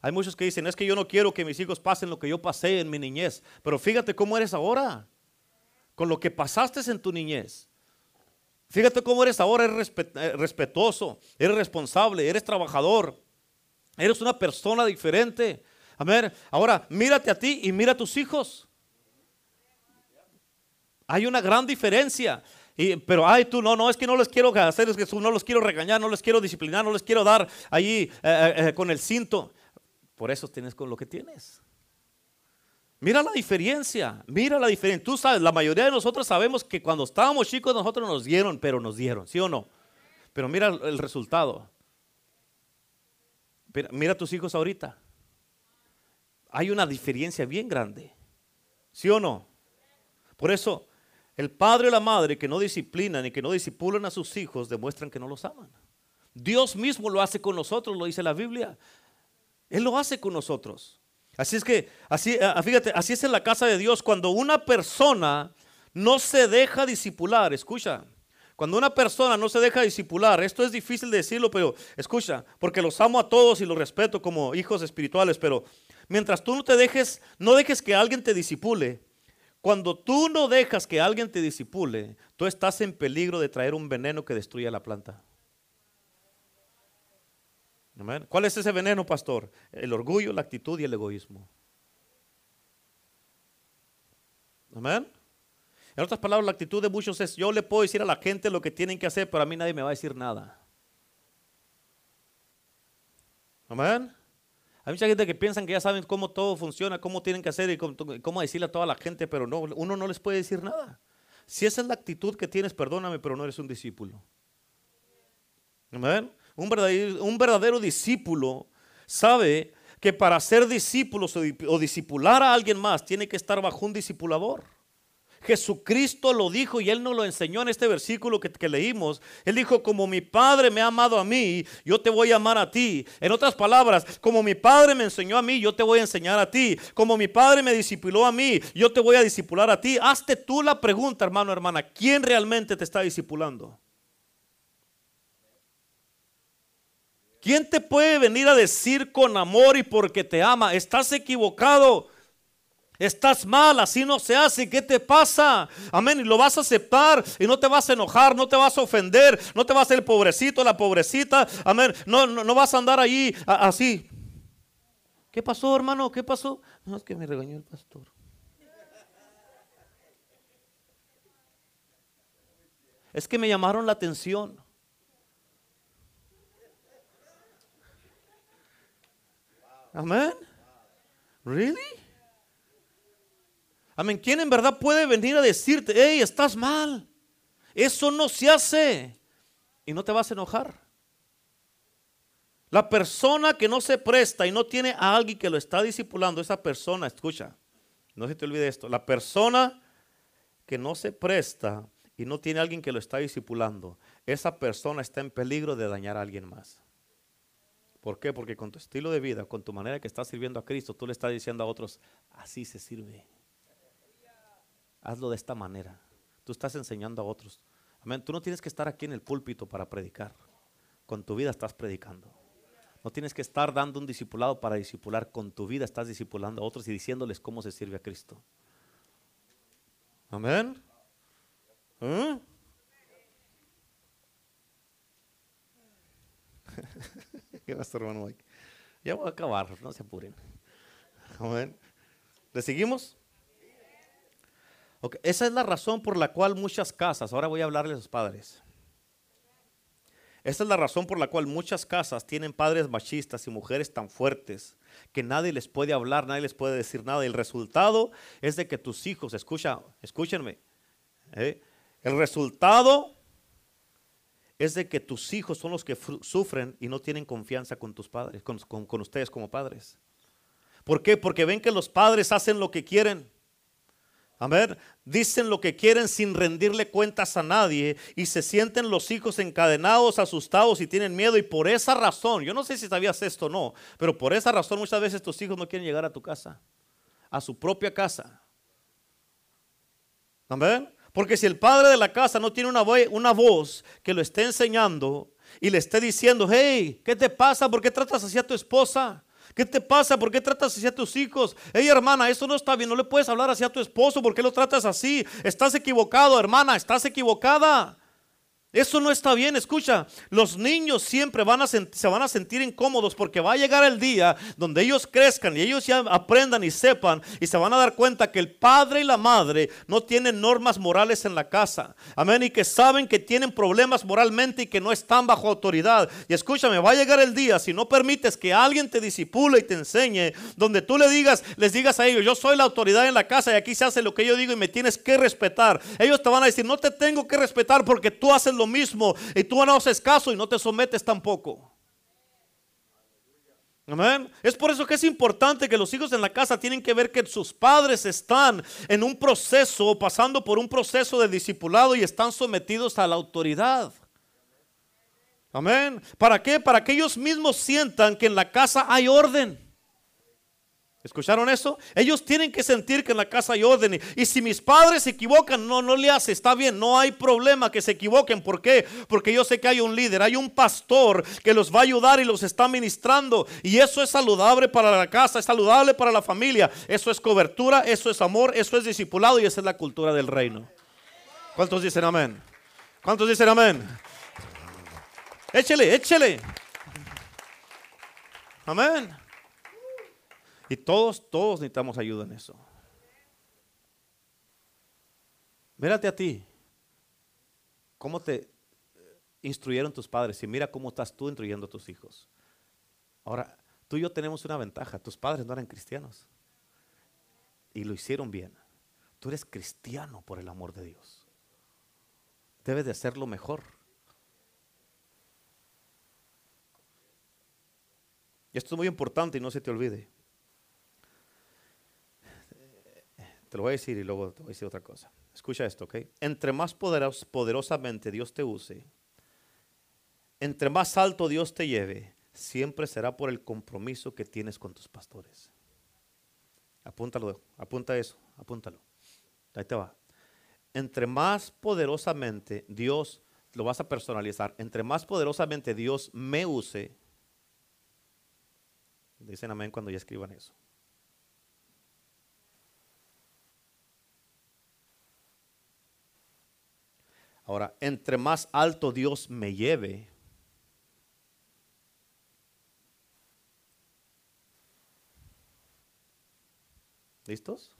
Hay muchos que dicen, es que yo no quiero que mis hijos pasen lo que yo pasé en mi niñez. Pero fíjate cómo eres ahora, con lo que pasaste en tu niñez. Fíjate cómo eres ahora, eres eh, respetuoso, eres responsable, eres trabajador, eres una persona diferente. A ver, ahora mírate a ti y mira a tus hijos. Hay una gran diferencia. Pero, ay, tú no, no, es que no les quiero hacer, es que no los quiero regañar, no les quiero disciplinar, no les quiero dar ahí eh, eh, eh, con el cinto. Por eso tienes con lo que tienes. Mira la diferencia, mira la diferencia. Tú sabes, la mayoría de nosotros sabemos que cuando estábamos chicos nosotros nos dieron, pero nos dieron, ¿sí o no? Pero mira el resultado. Mira, a tus hijos ahorita. Hay una diferencia bien grande, ¿sí o no? Por eso el padre o la madre que no disciplinan y que no disipulan a sus hijos demuestran que no los aman. Dios mismo lo hace con nosotros, lo dice la Biblia. Él lo hace con nosotros. Así es que, así, ah, fíjate, así es en la casa de Dios. Cuando una persona no se deja disipular, escucha, cuando una persona no se deja disipular, esto es difícil de decirlo, pero escucha, porque los amo a todos y los respeto como hijos espirituales, pero mientras tú no te dejes, no dejes que alguien te disipule, cuando tú no dejas que alguien te disipule, tú estás en peligro de traer un veneno que destruya la planta. ¿Cuál es ese veneno, pastor? El orgullo, la actitud y el egoísmo. Amén. En otras palabras, la actitud de muchos es, yo le puedo decir a la gente lo que tienen que hacer, pero a mí nadie me va a decir nada. Amén. Hay mucha gente que piensan que ya saben cómo todo funciona, cómo tienen que hacer y cómo, decirle a toda la gente, pero no, uno no les puede decir nada. Si esa es la actitud que tienes, perdóname, pero no eres un discípulo. Un verdadero, discípulo sabe que para ser discípulo o discipular a alguien más tiene que estar bajo un discipulador. Jesucristo lo dijo y Él nos lo enseñó en este versículo que, leímos. Él dijo, como mi Padre me ha amado a mí, yo te voy a amar a ti. En otras palabras, como mi Padre me enseñó a mí, yo te voy a enseñar a ti. Como mi Padre me discipuló a mí, yo te voy a discipular a ti. Hazte tú la pregunta, hermano, hermana, ¿quién realmente te está discipulando? ¿Quién te puede venir a decir con amor y porque te ama? Estás equivocado. Estás mal, así no se hace. ¿Qué te pasa? Amén. Y lo vas a aceptar y no te vas a enojar, no te vas a ofender, no te vas a el pobrecito, la pobrecita. Amén. No, no, vas a andar ahí así. ¿Qué pasó, hermano? ¿Qué pasó? No, es que me regañó el pastor. Es que me llamaron la atención. Amén. Really? Amén. ¿Quién en verdad puede venir a decirte, hey, estás mal? Eso no se hace. Y no te vas a enojar. La persona que no se presta y no tiene a alguien que lo está discipulando, esa persona, escucha, no se te olvide esto, la persona que no se presta y no tiene a alguien que lo está discipulando, esa persona está en peligro de dañar a alguien más. ¿Por qué? Porque con tu estilo de vida, con tu manera que estás sirviendo a Cristo, tú le estás diciendo a otros, así se sirve. Hazlo de esta manera. Tú estás enseñando a otros. Amén. Tú no tienes que estar aquí en el púlpito para predicar. Con tu vida estás predicando. No tienes que estar dando un discipulado para discipular. Con tu vida estás discipulando a otros y diciéndoles cómo se sirve a Cristo. Amén. ¿Eh? *laughs* hermano Ya voy a acabar, no se apuren. ¿Le seguimos? Esa es la razón por la cual muchas casas, ahora voy a hablarles a los padres. Esa es la razón por la cual muchas casas tienen padres machistas y mujeres tan fuertes que nadie les puede hablar, nadie les puede decir nada. El resultado es de que tus hijos, escucha, escúchenme, ¿eh? el resultado es de que tus hijos son los que sufren y no tienen confianza con tus padres, con, ustedes como padres. ¿Por qué? Porque ven que los padres hacen lo que quieren. Amén. Dicen lo que quieren sin rendirle cuentas a nadie y se sienten los hijos encadenados, asustados y tienen miedo. Y por esa razón, yo no sé si sabías esto o no, pero por esa razón muchas veces tus hijos no quieren llegar a tu casa, a su propia casa. Amén. Porque si el padre de la casa no tiene una, una voz que lo esté enseñando y le esté diciendo, hey, ¿qué te pasa? ¿Por qué tratas así a tu esposa? ¿Qué te pasa? ¿Por qué tratas así a tus hijos? Hey hermana, eso no está bien. No le puedes hablar así a tu esposo. ¿Por qué lo tratas así? Estás equivocado, hermana. Estás equivocada. Eso no está bien, escucha, los niños siempre van a se van a sentir incómodos porque va a llegar el día donde ellos crezcan y ellos ya aprendan y sepan y se van a dar cuenta que el padre y la madre no tienen normas morales en la casa. Amén, y que saben que tienen problemas moralmente y que no están bajo autoridad. Y escúchame, va a llegar el día si no permites que alguien te disipule y te enseñe, donde tú le digas, les digas a ellos, yo soy la autoridad en la casa y aquí se hace lo que yo digo y me tienes que respetar. Ellos te van a decir, no te tengo que respetar porque tú haces lo mismo y tú no haces caso y no te sometes tampoco. Amén. Es por eso que es importante que los hijos en la casa tienen que ver que sus padres están en un proceso, pasando por un proceso de discipulado y están sometidos a la autoridad. Amén. ¿Para qué? Para que ellos mismos sientan que en la casa hay orden. ¿Escucharon eso? Ellos tienen que sentir que en la casa hay orden. Y, si mis padres se equivocan, no, no le hace, está bien, no hay problema que se equivoquen. ¿Por qué? Porque yo sé que hay un líder, hay un pastor que los va a ayudar y los está ministrando. Y eso es saludable para la casa, es saludable para la familia. Eso es cobertura, eso es amor, eso es discipulado y esa es la cultura del reino. ¿Cuántos dicen amén? ¿Cuántos dicen amén? Échele, échele. Amén. Y todos, todos necesitamos ayuda en eso. Mírate a ti. ¿Cómo te instruyeron tus padres? Y mira cómo estás tú instruyendo a tus hijos. Ahora, tú y yo tenemos una ventaja. Tus padres no eran cristianos. Y lo hicieron bien. Tú eres cristiano por el amor de Dios. Debes de hacerlo mejor. Esto es muy importante y no se te olvide. Te lo voy a decir y luego te voy a decir otra cosa. Escucha esto, ¿ok? Entre más poderosamente Dios te use, entre más alto Dios te lleve, siempre será por el compromiso que tienes con tus pastores. Apúntalo, apunta eso, apúntalo. Ahí te va. Entre más poderosamente Dios, lo vas a personalizar, entre más poderosamente Dios me use, dicen amén cuando ya escriban eso. Ahora, entre más alto Dios me lleve, ¿listos?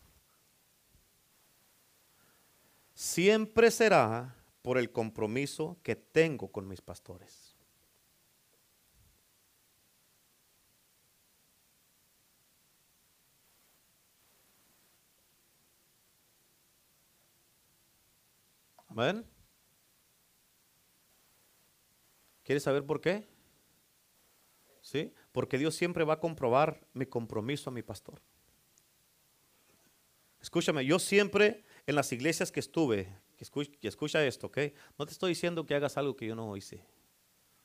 Siempre será por el compromiso que tengo con mis pastores. Amén. ¿Quieres saber por qué? ¿Sí? Porque Dios siempre va a comprobar mi compromiso a mi pastor. Escúchame, yo siempre en las iglesias que estuve, que escucha, esto, ¿ok? No te estoy diciendo que hagas algo que yo no hice,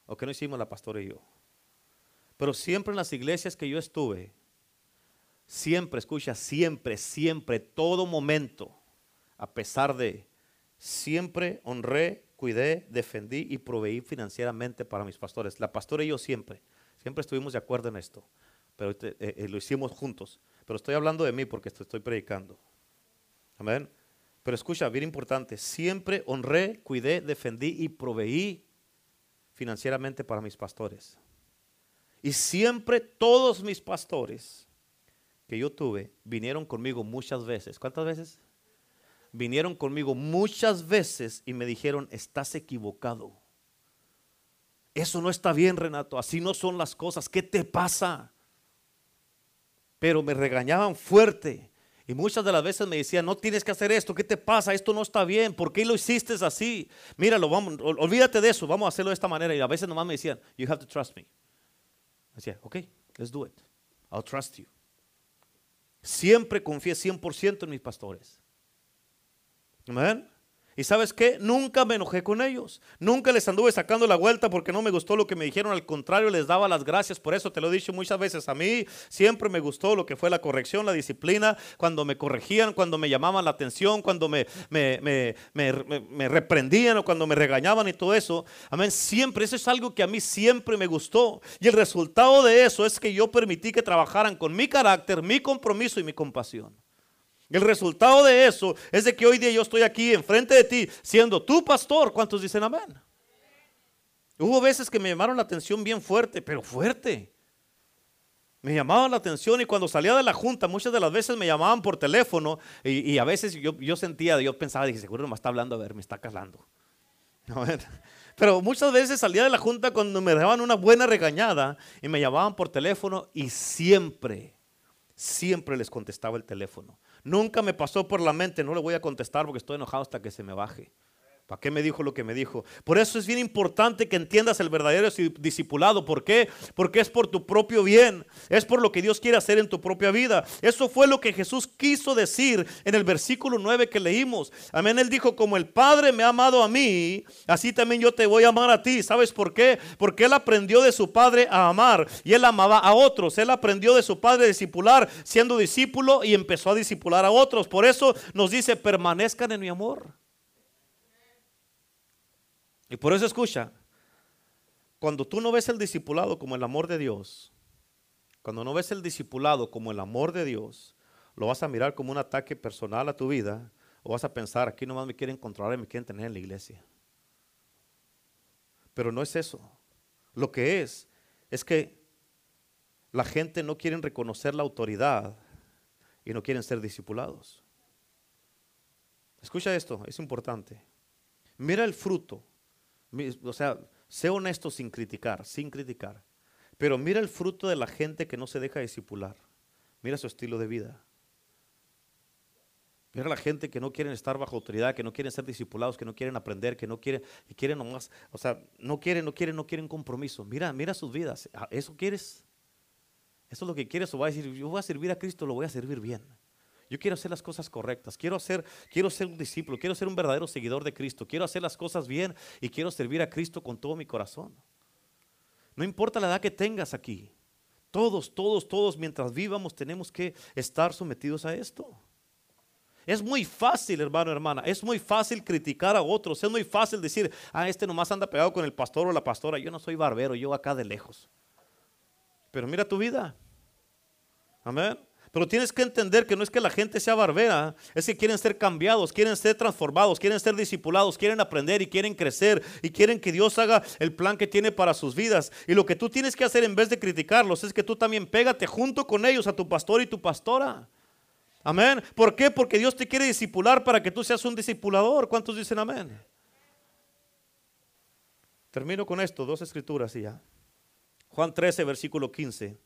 o que no hicimos la pastora y yo. Pero siempre en las iglesias que yo estuve, siempre, escucha, siempre, siempre, todo momento, a pesar de, siempre honré, cuidé, defendí y proveí financieramente para mis pastores. La pastora y yo siempre, siempre estuvimos de acuerdo en esto, pero eh, eh, lo hicimos juntos. Pero estoy hablando de mí porque estoy predicando. Amén. Pero escucha, bien importante, siempre honré, cuidé, defendí y proveí financieramente para mis pastores. Y siempre todos mis pastores que yo tuve vinieron conmigo muchas veces. ¿Cuántas veces? Vinieron conmigo muchas veces y me dijeron, estás equivocado. Eso no está bien, Renato. Así no son las cosas. ¿Qué te pasa? Pero me regañaban fuerte. Y muchas de las veces me decían, no tienes que hacer esto, ¿qué te pasa? Esto no está bien, ¿por qué lo hiciste así? Míralo, vamos, olvídate de eso, vamos a hacerlo de esta manera. Y a veces nomás me decían, you have to trust me. Decía, ok, let's do it. I'll trust you. Siempre confié 100% en mis pastores. Amén. Y sabes qué, nunca me enojé con ellos, nunca les anduve sacando la vuelta porque no me gustó lo que me dijeron, al contrario les daba las gracias, por eso te lo he dicho muchas veces, a mí. Siempre me gustó lo que fue la corrección, la disciplina, cuando me corregían, cuando me llamaban la atención, cuando me, me, me, me reprendían o cuando me regañaban y todo eso, amén, siempre, eso es algo que a mí siempre me gustó. Y el resultado de eso es que yo permití que trabajaran con mi carácter, mi compromiso y mi compasión. El resultado de eso es de que hoy día yo estoy aquí enfrente de ti siendo tu pastor. ¿Cuántos dicen amén? Hubo veces que me llamaron la atención bien fuerte, pero fuerte. Me llamaban la atención y cuando salía de la junta, muchas de las veces me llamaban por teléfono y, a veces yo, yo, sentía, yo pensaba, dije, seguro me está hablando, a ver, me está calando. *laughs* Pero muchas veces salía de la junta cuando me daban una buena regañada y me llamaban por teléfono y siempre, siempre les contestaba el teléfono. Nunca me pasó por la mente, no le voy a contestar porque estoy enojado hasta que se me baje. ¿Para qué me dijo lo que me dijo? Por eso es bien importante que entiendas el verdadero discipulado. ¿Por qué? Porque es por tu propio bien. Es por lo que Dios quiere hacer en tu propia vida. Eso fue lo que Jesús quiso decir en el versículo 9 que leímos. Amén. Él dijo, como el Padre me ha amado a mí, así también yo te voy a amar a ti. ¿Sabes por qué? Porque Él aprendió de su Padre a amar y Él amaba a otros. Él aprendió de su Padre a discipular siendo discípulo y empezó a discipular a otros. Por eso nos dice, permanezcan en mi amor. Y por eso escucha, cuando tú no ves el discipulado como el amor de Dios, cuando no ves el discipulado como el amor de Dios, lo vas a mirar como un ataque personal a tu vida o vas a pensar, aquí nomás me quieren controlar y me quieren tener en la iglesia. Pero no es eso. Lo que es, es que la gente no quiere reconocer la autoridad y no quieren ser discipulados. Escucha esto, es importante. Mira el fruto o sea, sé honesto sin criticar, sin criticar. Pero mira el fruto de la gente que no se deja discipular. Mira su estilo de vida. Mira la gente que no quieren estar bajo autoridad, que no quieren ser discipulados, que no quieren aprender, que no quieren, quieren nomás, o sea, no quieren, no quieren, no quieren compromiso. Mira, mira sus vidas. Ah, ¿Eso quieres? ¿Eso es lo que quieres? O va a decir, yo voy a servir a Cristo, lo voy a servir bien. Yo quiero hacer las cosas correctas, quiero, hacer, quiero ser un discípulo, quiero ser un verdadero seguidor de Cristo, quiero hacer las cosas bien y quiero servir a Cristo con todo mi corazón. No importa la edad que tengas aquí, todos, todos, todos, mientras vivamos tenemos que estar sometidos a esto. Es muy fácil, hermano, hermana, es muy fácil criticar a otros, es muy fácil decir, ah, este nomás anda pegado con el pastor o la pastora, yo no soy barbero, yo acá de lejos. Pero mira tu vida. Amén. Pero tienes que entender que no es que la gente sea barbera, es que quieren ser cambiados, quieren ser transformados, quieren ser discipulados, quieren aprender y quieren crecer y quieren que Dios haga el plan que tiene para sus vidas. Y lo que tú tienes que hacer en vez de criticarlos es que tú también pégate junto con ellos a tu pastor y tu pastora. Amén. ¿Por qué? Porque Dios te quiere discipular para que tú seas un discipulador. ¿Cuántos dicen amén? Termino con esto, dos escrituras y ya. Juan 13, versículo 15.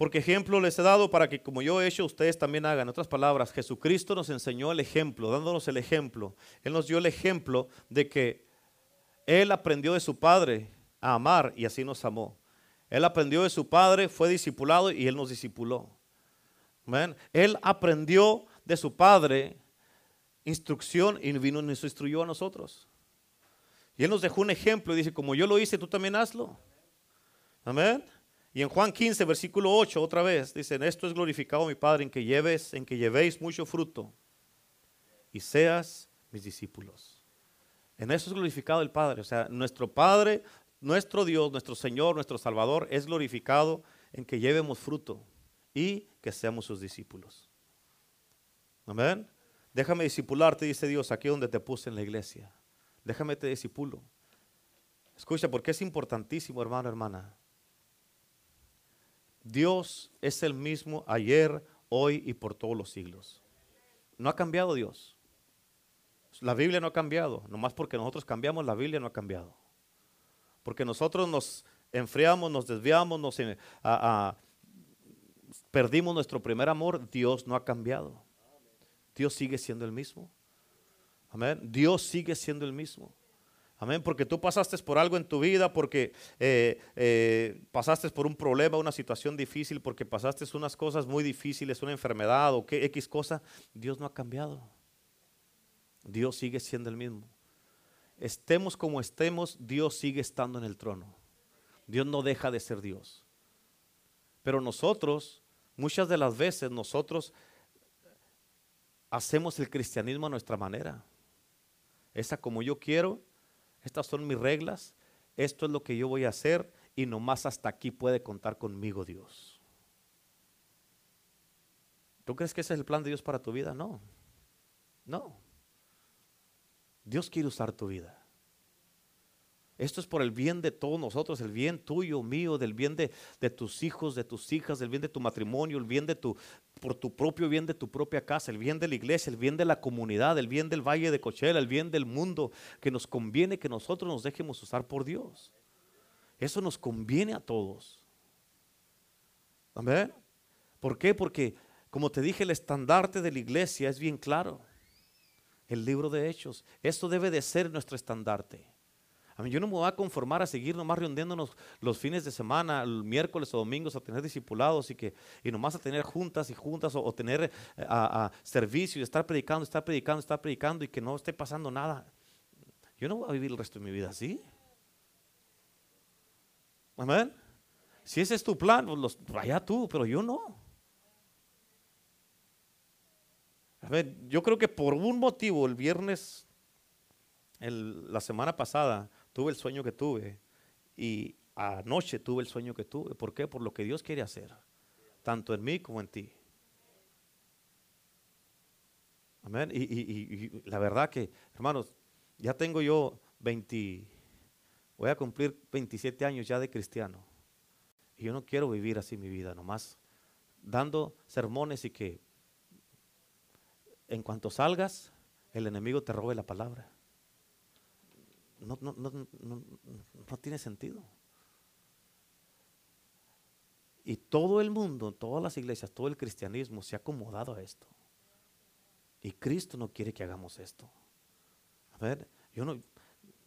Porque ejemplo les he dado para que como yo he hecho, ustedes también hagan. En otras palabras, Jesucristo nos enseñó el ejemplo, dándonos el ejemplo. Él nos dio el ejemplo de que Él aprendió de su Padre a amar y así nos amó. Él aprendió de su Padre, fue discipulado y Él nos discipuló. Él aprendió de su Padre instrucción y vino nos instruyó a nosotros. Y Él nos dejó un ejemplo y dice, como yo lo hice, tú también hazlo. Amén. Y en Juan 15, versículo 8, otra vez, dicen, esto es glorificado mi Padre, en que lleves, en que llevéis mucho fruto y seas mis discípulos. En eso es glorificado el Padre. O sea, nuestro Padre, nuestro Dios, nuestro Señor, nuestro Salvador es glorificado en que llevemos fruto y que seamos sus discípulos. Amén. Déjame discipularte, dice Dios, aquí donde te puse en la iglesia. Déjame te discipulo. Escucha, porque es importantísimo, hermano, hermana. Dios es el mismo ayer, hoy y por todos los siglos. No ha cambiado Dios. La Biblia no ha cambiado. Nomás porque nosotros cambiamos, la Biblia no ha cambiado. Porque nosotros nos enfriamos, nos desviamos, nos eh, perdimos nuestro primer amor, Dios no ha cambiado. Dios sigue siendo el mismo. Amén. Dios sigue siendo el mismo. Amén, porque tú pasaste por algo en tu vida, porque eh, eh, pasaste por un problema, una situación difícil, porque pasaste unas cosas muy difíciles, una enfermedad o qué X cosa, Dios no ha cambiado. Dios sigue siendo el mismo. Estemos como estemos, Dios sigue estando en el trono. Dios no deja de ser Dios. Pero nosotros, muchas de las veces, nosotros hacemos el cristianismo a nuestra manera. Esa como yo quiero estas son mis reglas, esto es lo que yo voy a hacer y nomás hasta aquí puede contar conmigo Dios. ¿Tú crees que ese es el plan de Dios para tu vida? No, no. Dios quiere usar tu vida. Esto es por el bien de todos nosotros, el bien tuyo, mío, del bien de, tus hijos, de tus hijas, del bien de tu matrimonio, el bien de tu, por tu propio bien de tu propia casa, el bien de la iglesia, el bien de la comunidad, el bien del valle de Cochela, el bien del mundo, que nos conviene que nosotros nos dejemos usar por Dios. Eso nos conviene a todos. Amén. ¿Por qué? Porque, como te dije, el estandarte de la iglesia es bien claro. El libro de Hechos. Esto debe de ser nuestro estandarte yo no me voy a conformar a seguir nomás reuniéndonos los fines de semana, el miércoles o domingos a tener discipulados y que y nomás a tener juntas y juntas o, tener eh, a, servicio y estar predicando, estar predicando, estar predicando y que no esté pasando nada. Yo no voy a vivir el resto de mi vida así. Amén. Si ese es tu plan, pues los, vaya tú, pero yo no. A ver, yo creo que por un motivo el viernes, la semana pasada, tuve el sueño que tuve y anoche tuve el sueño que tuve. ¿Por qué? Por lo que Dios quiere hacer, tanto en mí como en ti. Amén. Y, la verdad que, hermanos, ya tengo yo 20, voy a cumplir 27 años ya de cristiano. Y yo no quiero vivir así mi vida, nomás dando sermones y que en cuanto salgas, el enemigo te robe la palabra no, no, no, no, tiene sentido. Y todo el mundo, todas las iglesias, todo el cristianismo se ha acomodado a esto. Y Cristo no quiere que hagamos esto. A ver, yo no,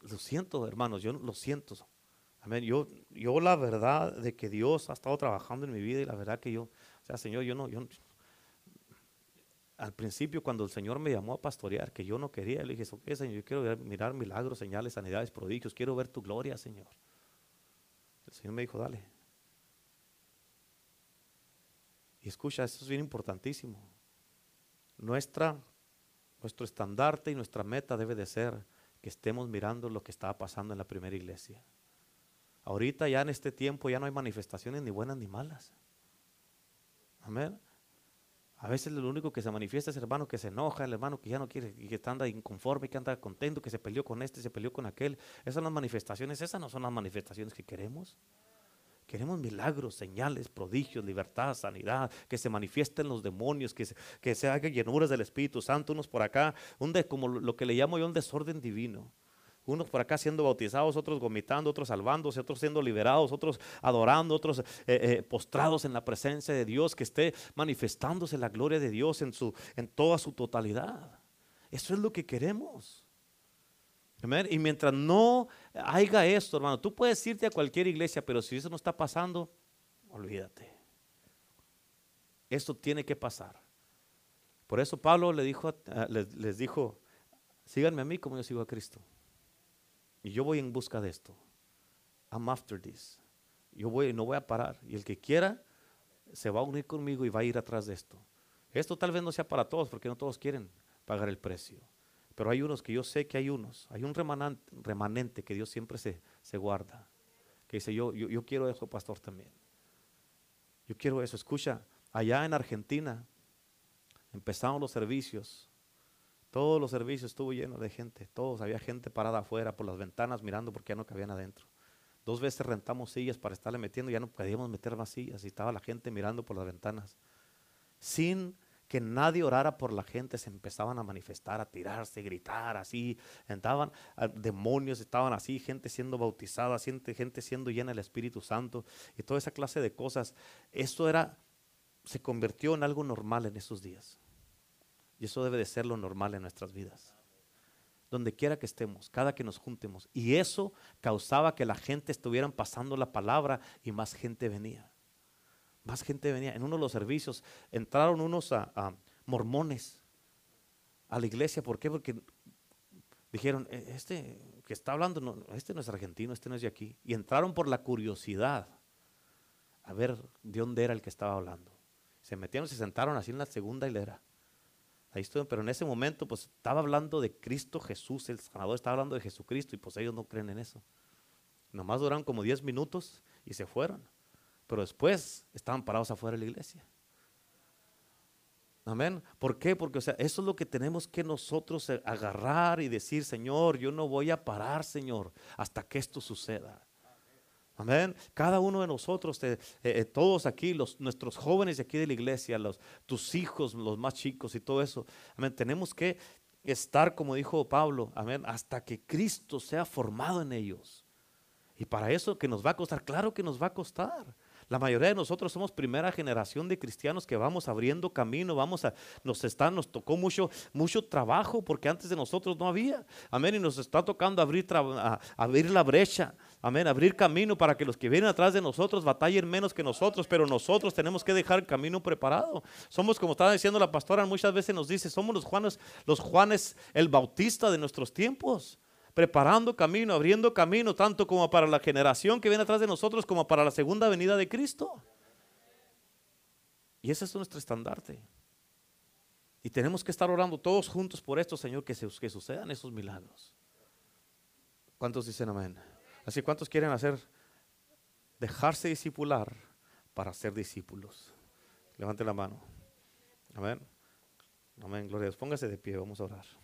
lo siento, hermanos, yo lo siento. Amén. Yo, yo la verdad de que Dios ha estado trabajando en mi vida y la verdad que yo, o sea, Señor, yo no, yo, al principio cuando el Señor me llamó a pastorear, que yo no quería, le dije, ok Señor, yo quiero mirar milagros, señales, sanidades, prodigios, quiero ver tu gloria, Señor. El Señor me dijo, dale. Y escucha, esto es bien importantísimo. Nuestra, nuestro estandarte y nuestra meta debe de ser que estemos mirando lo que estaba pasando en la primera iglesia. Ahorita ya en este tiempo ya no hay manifestaciones ni buenas ni malas. Amén. A veces lo único que se manifiesta es el hermano que se enoja, el hermano que ya no quiere, que está inconforme, que anda contento, que se peleó con este, se peleó con aquel. Esas son las manifestaciones, esas no son las manifestaciones que queremos. Queremos milagros, señales, prodigios, libertad, sanidad, que se manifiesten los demonios, que se, que se hagan llenuras del Espíritu Santo, unos por acá, un como lo que le llamo yo un desorden divino. Unos por acá siendo bautizados, otros vomitando, otros salvándose, otros siendo liberados, otros adorando, otros eh, eh, postrados en la presencia de Dios, que esté manifestándose la gloria de Dios en, su, en toda su totalidad. Eso es lo que queremos. Y mientras no haya esto, hermano, tú puedes irte a cualquier iglesia, pero si eso no está pasando, olvídate. Esto tiene que pasar. Por eso Pablo le dijo, les, les dijo, síganme a mí como yo sigo a Cristo. Y yo voy en busca de esto. I'm after this. Yo voy, no voy a parar. Y el que quiera, se va a unir conmigo y va a ir atrás de esto. Esto tal vez no sea para todos, porque no todos quieren pagar el precio. Pero hay unos que yo sé que hay unos. Hay un remanente, remanente que Dios siempre se, se guarda. Que dice, yo, yo, yo quiero eso, pastor, también. Yo quiero eso. Escucha, allá en Argentina empezaron los servicios todos los servicios estuvo lleno de gente, todos, había gente parada afuera por las ventanas mirando porque ya no cabían adentro. Dos veces rentamos sillas para estarle metiendo, ya no podíamos meter más sillas y estaba la gente mirando por las ventanas. Sin que nadie orara por la gente, se empezaban a manifestar, a tirarse, a gritar, así, entraban ah, demonios, estaban así, gente siendo bautizada, gente siendo llena del Espíritu Santo y toda esa clase de cosas. Esto era, se convirtió en algo normal en esos días. Y eso debe de ser lo normal en nuestras vidas. Donde quiera que estemos, cada que nos juntemos. Y eso causaba que la gente estuviera pasando la palabra y más gente venía. Más gente venía. En uno de los servicios entraron unos a, mormones a la iglesia. ¿Por qué? Porque dijeron, e, este que está hablando, no, este no es argentino, este no es de aquí. Y entraron por la curiosidad a ver de dónde era el que estaba hablando. Se metieron, se sentaron así en la segunda hilera. Ahí pero en ese momento pues estaba hablando de Cristo Jesús, el sanador estaba hablando de Jesucristo y pues ellos no creen en eso. Nomás duraron como 10 minutos y se fueron. Pero después estaban parados afuera de la iglesia. Amén. ¿Por qué? Porque o sea, eso es lo que tenemos que nosotros agarrar y decir, Señor, yo no voy a parar, Señor, hasta que esto suceda. Amén. Cada uno de nosotros, eh, eh, todos aquí, los, nuestros jóvenes de aquí de la iglesia, los, tus hijos, los más chicos y todo eso. Amén. Tenemos que estar, como dijo Pablo, amén, hasta que Cristo sea formado en ellos. Y para eso que nos va a costar, claro que nos va a costar. La mayoría de nosotros somos primera generación de cristianos que vamos abriendo camino, vamos a, nos está, nos tocó mucho, mucho trabajo porque antes de nosotros no había. Amén. Y nos está tocando abrir, abrir la brecha. Amén. Abrir camino para que los que vienen atrás de nosotros batallen menos que nosotros, pero nosotros tenemos que dejar el camino preparado. Somos, como estaba diciendo la pastora, muchas veces nos dice, somos los Juanes, los Juanes el Bautista de nuestros tiempos preparando camino, abriendo camino, tanto como para la generación que viene atrás de nosotros, como para la segunda venida de Cristo. Y ese es nuestro estandarte. Y tenemos que estar orando todos juntos por esto, Señor, que, se, que sucedan esos milagros. ¿Cuántos dicen amén? Así, ¿cuántos quieren hacer, dejarse discipular para ser discípulos? Levante la mano. Amén. Amén, gloria a Dios. Póngase de pie, vamos a orar.